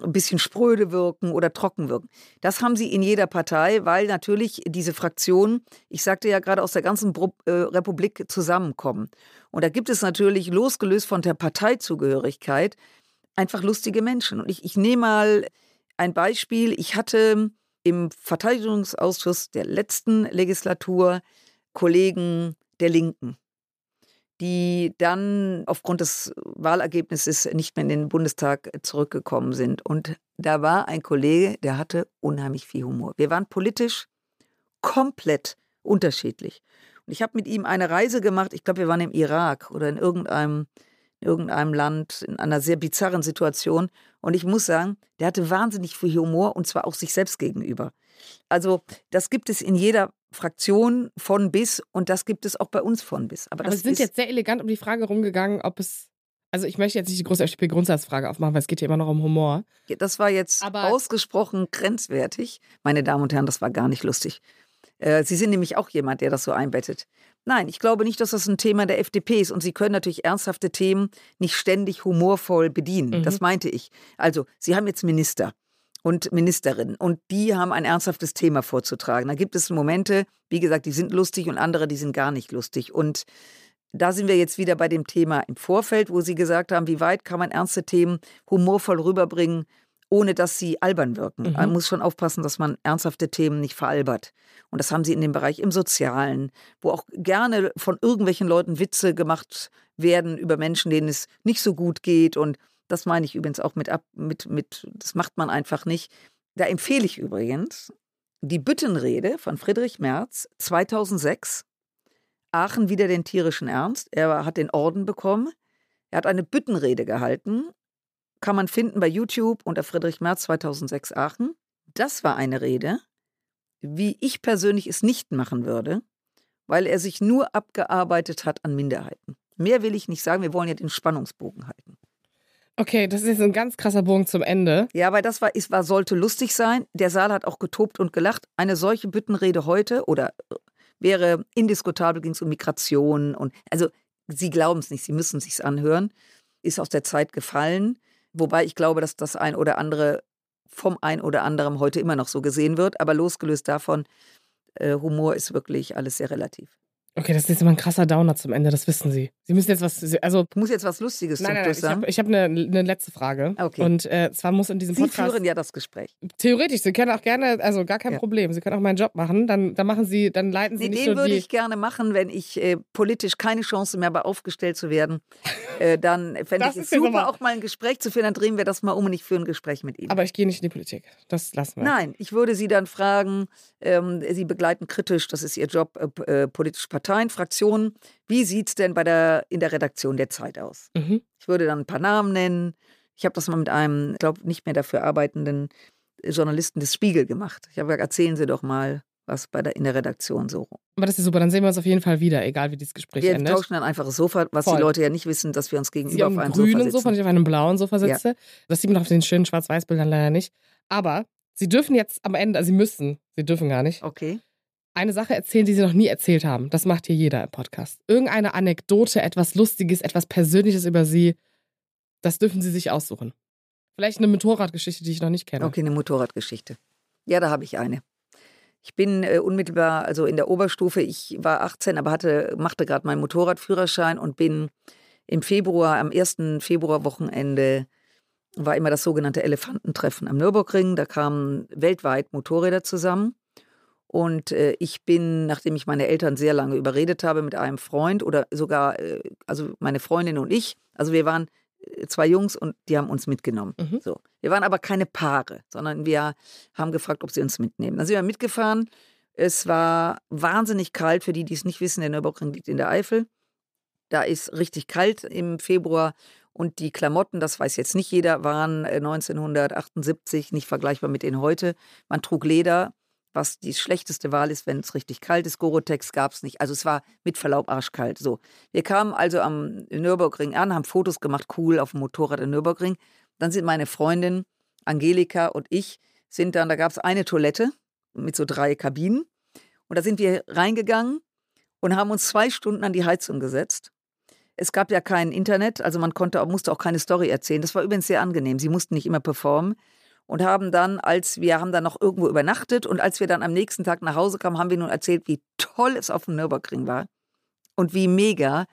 ein bisschen spröde wirken oder trocken wirken. Das haben sie in jeder Partei, weil natürlich diese Fraktionen, ich sagte ja gerade aus der ganzen äh, Republik zusammenkommen. Und da gibt es natürlich, losgelöst von der Parteizugehörigkeit, einfach lustige Menschen. Und ich, ich nehme mal ein Beispiel. Ich hatte im Verteidigungsausschuss der letzten Legislatur Kollegen der Linken, die dann aufgrund des Wahlergebnisses nicht mehr in den Bundestag zurückgekommen sind. Und da war ein Kollege, der hatte unheimlich viel Humor. Wir waren politisch komplett unterschiedlich. Und ich habe mit ihm eine Reise gemacht, ich glaube, wir waren im Irak oder in irgendeinem, irgendeinem Land, in einer sehr bizarren Situation. Und ich muss sagen, der hatte wahnsinnig viel Humor und zwar auch sich selbst gegenüber. Also das gibt es in jeder Fraktion von bis und das gibt es auch bei uns von bis. Aber, Aber das Sie sind jetzt sehr elegant um die Frage rumgegangen, ob es. Also ich möchte jetzt nicht die große FDP-Grundsatzfrage aufmachen, weil es geht ja immer noch um Humor. Das war jetzt Aber- ausgesprochen grenzwertig. Meine Damen und Herren, das war gar nicht lustig. Äh, Sie sind nämlich auch jemand, der das so einbettet. Nein, ich glaube nicht, dass das ein Thema der FDP ist. Und Sie können natürlich ernsthafte Themen nicht ständig humorvoll bedienen. Mhm. Das meinte ich. Also, Sie haben jetzt Minister und Ministerinnen und die haben ein ernsthaftes Thema vorzutragen. Da gibt es Momente, wie gesagt, die sind lustig und andere, die sind gar nicht lustig. Und da sind wir jetzt wieder bei dem Thema im Vorfeld, wo Sie gesagt haben, wie weit kann man ernste Themen humorvoll rüberbringen, ohne dass sie albern wirken. Mhm. Man muss schon aufpassen, dass man ernsthafte Themen nicht veralbert. Und das haben sie in dem Bereich im Sozialen, wo auch gerne von irgendwelchen Leuten Witze gemacht werden über Menschen, denen es nicht so gut geht. Und das meine ich übrigens auch mit ab, mit, mit, das macht man einfach nicht. Da empfehle ich übrigens die Büttenrede von Friedrich Merz 2006. Aachen wieder den tierischen Ernst. Er hat den Orden bekommen. Er hat eine Büttenrede gehalten. Kann man finden bei YouTube unter Friedrich Merz 2006 Aachen. Das war eine Rede, wie ich persönlich es nicht machen würde, weil er sich nur abgearbeitet hat an Minderheiten. Mehr will ich nicht sagen, wir wollen ja den Spannungsbogen halten. Okay, das ist ein ganz krasser Bogen zum Ende. Ja, weil das war, ist, war, sollte lustig sein. Der Saal hat auch getobt und gelacht. Eine solche Büttenrede heute oder äh, wäre indiskutabel, ging es um Migration und also Sie glauben es nicht, Sie müssen es sich anhören. Ist aus der Zeit gefallen. Wobei ich glaube, dass das ein oder andere vom ein oder anderen heute immer noch so gesehen wird. Aber losgelöst davon, äh, Humor ist wirklich alles sehr relativ. Okay, das ist jetzt immer ein krasser Downer zum Ende, das wissen Sie. Sie müssen jetzt was, also. Ich muss jetzt was Lustiges nein, nein, nein, ich habe hab eine, eine letzte Frage. Okay. Und äh, zwar muss in diesem Sie Podcast. führen ja das Gespräch. Theoretisch, Sie können auch gerne, also gar kein Ja. Problem. Sie können auch meinen Job machen. Dann, dann machen Sie, dann leiten Sie Nee, nicht den würde die. ich gerne machen, wenn ich äh, politisch keine Chance mehr habe, aufgestellt zu werden. Äh, dann fände ich es super, aber- auch mal ein Gespräch zu führen. Dann drehen wir das mal um und ich führe ein Gespräch mit Ihnen. aber ich gehe nicht in die Politik. Das lassen wir. Nein, ich würde Sie dann fragen, ähm, Sie begleiten kritisch, das ist Ihr Job, äh, äh, politische Parteien, Fraktionen. Wie sieht es denn bei der, in der Redaktion der Zeit aus? Mhm. Ich würde dann ein paar Namen nennen. Ich habe das mal mit einem, ich glaube, nicht mehr dafür arbeitenden Journalisten des Spiegel gemacht. Ich habe gesagt, erzählen Sie doch mal, was bei der, in der Redaktion so Aber das ist super. Dann sehen wir uns auf jeden Fall wieder, egal wie dieses Gespräch Wir endet. tauschen dann einfach das Sofa, was Soll. die Leute ja nicht wissen, dass wir uns Sie gegenüber auf auf einem grünen Sofa Sofa, sitzen. nicht auf einem blauen Sofa Ja. sitze. Das sieht man auf den schönen Schwarz-Weiß-Bildern leider nicht. Aber Sie dürfen jetzt am Ende, also Sie müssen, Sie dürfen gar nicht, Okay. Eine Sache erzählen, die Sie noch nie erzählt haben. Das macht hier jeder im Podcast. Irgendeine Anekdote, etwas Lustiges, etwas Persönliches über Sie, das dürfen Sie sich aussuchen. Vielleicht eine Motorradgeschichte, die ich noch nicht kenne. Okay, eine Motorradgeschichte. Ja, da habe ich eine. Ich bin äh, unmittelbar, also in der Oberstufe, ich war 18, aber hatte, machte gerade meinen Motorradführerschein und bin im Februar, am ersten Februarwochenende, war immer das sogenannte Elefantentreffen am Nürburgring. Da kamen weltweit Motorräder zusammen. Und äh, ich bin, nachdem ich meine Eltern sehr lange überredet habe, mit einem Freund oder sogar, äh, also meine Freundin und ich, also wir waren äh, zwei Jungs und die haben uns mitgenommen. Mhm. So. Wir waren aber keine Paare, sondern wir haben gefragt, ob sie uns mitnehmen. Dann sind wir mitgefahren. Es war wahnsinnig kalt, für die, die es nicht wissen, der Nürburgring liegt in der Eifel. Da ist richtig kalt im Februar und die Klamotten, das weiß jetzt nicht jeder, waren äh, 1978 nicht vergleichbar mit denen heute. Man trug Leder, was die schlechteste Wahl ist, wenn es richtig kalt ist. Gorotex gab es nicht. Also es war mit Verlaub arschkalt. So. Wir kamen also am Nürburgring an, haben Fotos gemacht, cool, auf dem Motorrad im Nürburgring. Dann sind meine Freundin Angelika und ich sind dann, da gab es eine Toilette mit so drei Kabinen. Und da sind wir reingegangen und haben uns zwei Stunden an die Heizung gesetzt. Es gab ja kein Internet, also man konnte, musste auch keine Story erzählen. Das war übrigens sehr angenehm. Sie mussten nicht immer performen und haben dann, als wir haben dann noch irgendwo übernachtet und als wir dann am nächsten Tag nach Hause kamen, haben wir nun erzählt, wie toll es auf dem Nürburgring war und wie mega.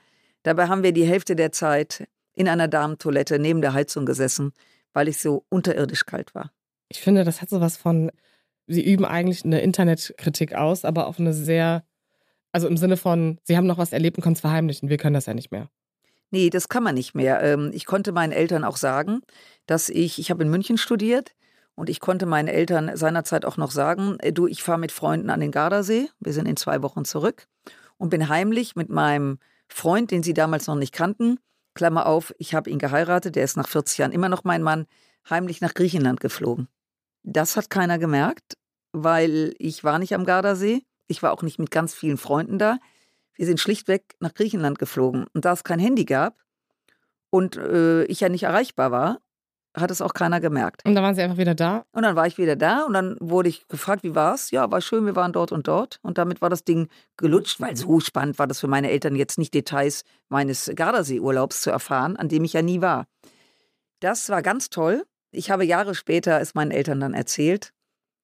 Dabei haben wir die Hälfte der Zeit in einer Damentoilette neben der Heizung gesessen, weil es so unterirdisch kalt war. Ich finde, das hat sowas von, Sie üben eigentlich eine Internetkritik aus, aber auf eine sehr, also im Sinne von, Sie haben noch was erlebt und können es verheimlichen. Wir können das ja nicht mehr. Nee, das kann man nicht mehr. Ähm, Ich konnte meinen Eltern auch sagen, dass ich, ich habe in München studiert und ich konnte meinen Eltern seinerzeit auch noch sagen, äh, du, ich fahre mit Freunden an den Gardasee, wir sind in zwei Wochen zurück und bin heimlich mit meinem Freund, den sie damals noch nicht kannten, Klammer auf, ich habe ihn geheiratet, der ist nach 40 Jahren immer noch mein Mann, heimlich nach Griechenland geflogen. Das hat keiner gemerkt, weil ich war nicht am Gardasee, ich war auch nicht mit ganz vielen Freunden da. Wir sind schlichtweg nach Griechenland geflogen. Und da es kein Handy gab und äh, ich ja nicht erreichbar war, hat es auch keiner gemerkt. Und dann waren Sie einfach wieder da. Und dann war ich wieder da und dann wurde ich gefragt, wie war's? Ja, war schön, wir waren dort und dort. Und damit war das Ding gelutscht, weil so spannend war das für meine Eltern jetzt nicht Details meines Gardasee-Urlaubs zu erfahren, an dem ich ja nie war. Das war ganz toll. Ich habe Jahre später es meinen Eltern dann erzählt.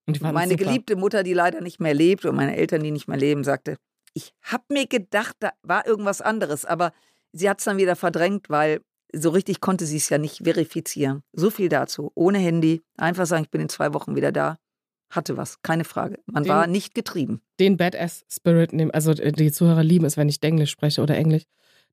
Und Meine super. geliebte Mutter, die leider nicht mehr lebt und meine Eltern, die nicht mehr leben, sagte, ich habe mir gedacht, da war irgendwas anderes, aber sie hat es dann wieder verdrängt, weil so richtig konnte sie es ja nicht verifizieren. So viel dazu. Ohne Handy, einfach sagen, ich bin in zwei Wochen wieder da. Hatte was, keine Frage. Man Den- war nicht getrieben. den Badass-Spirit nehmen. Also äh, die Zuhörer lieben es, wenn ich Englisch spreche oder Englisch.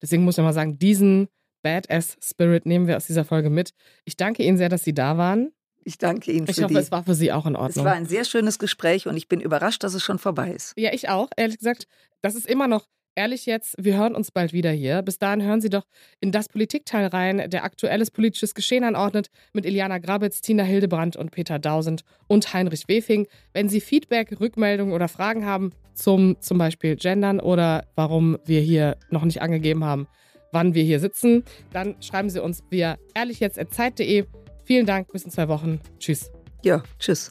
Deswegen muss ich mal sagen, diesen Badass-Spirit nehmen wir aus dieser Folge mit. Ich danke Ihnen sehr, dass Sie da waren. Ich danke Ihnen Ich für hoffe, die. es war für Sie auch in es Ordnung. war ein sehr schönes Gespräch und ich bin überrascht, dass es schon vorbei ist. ja, ich auch. Ehrlich gesagt, das ist immer noch, Ehrlich jetzt, wir hören uns bald wieder hier. Bis dahin hören Sie doch in das Politikteil rein, der aktuelles politisches Geschehen anordnet, mit Iliana Grabitz, Tina Hildebrand und Peter Dausend und Heinrich Wefing. Wenn Sie Feedback, Rückmeldungen oder Fragen haben zum zum Beispiel Gendern oder warum wir hier noch nicht angegeben haben, wann wir hier sitzen, dann schreiben Sie uns via ehrlichjetzt.zeit.de. Vielen Dank, bis in zwei Wochen. Tschüss. Ja, tschüss.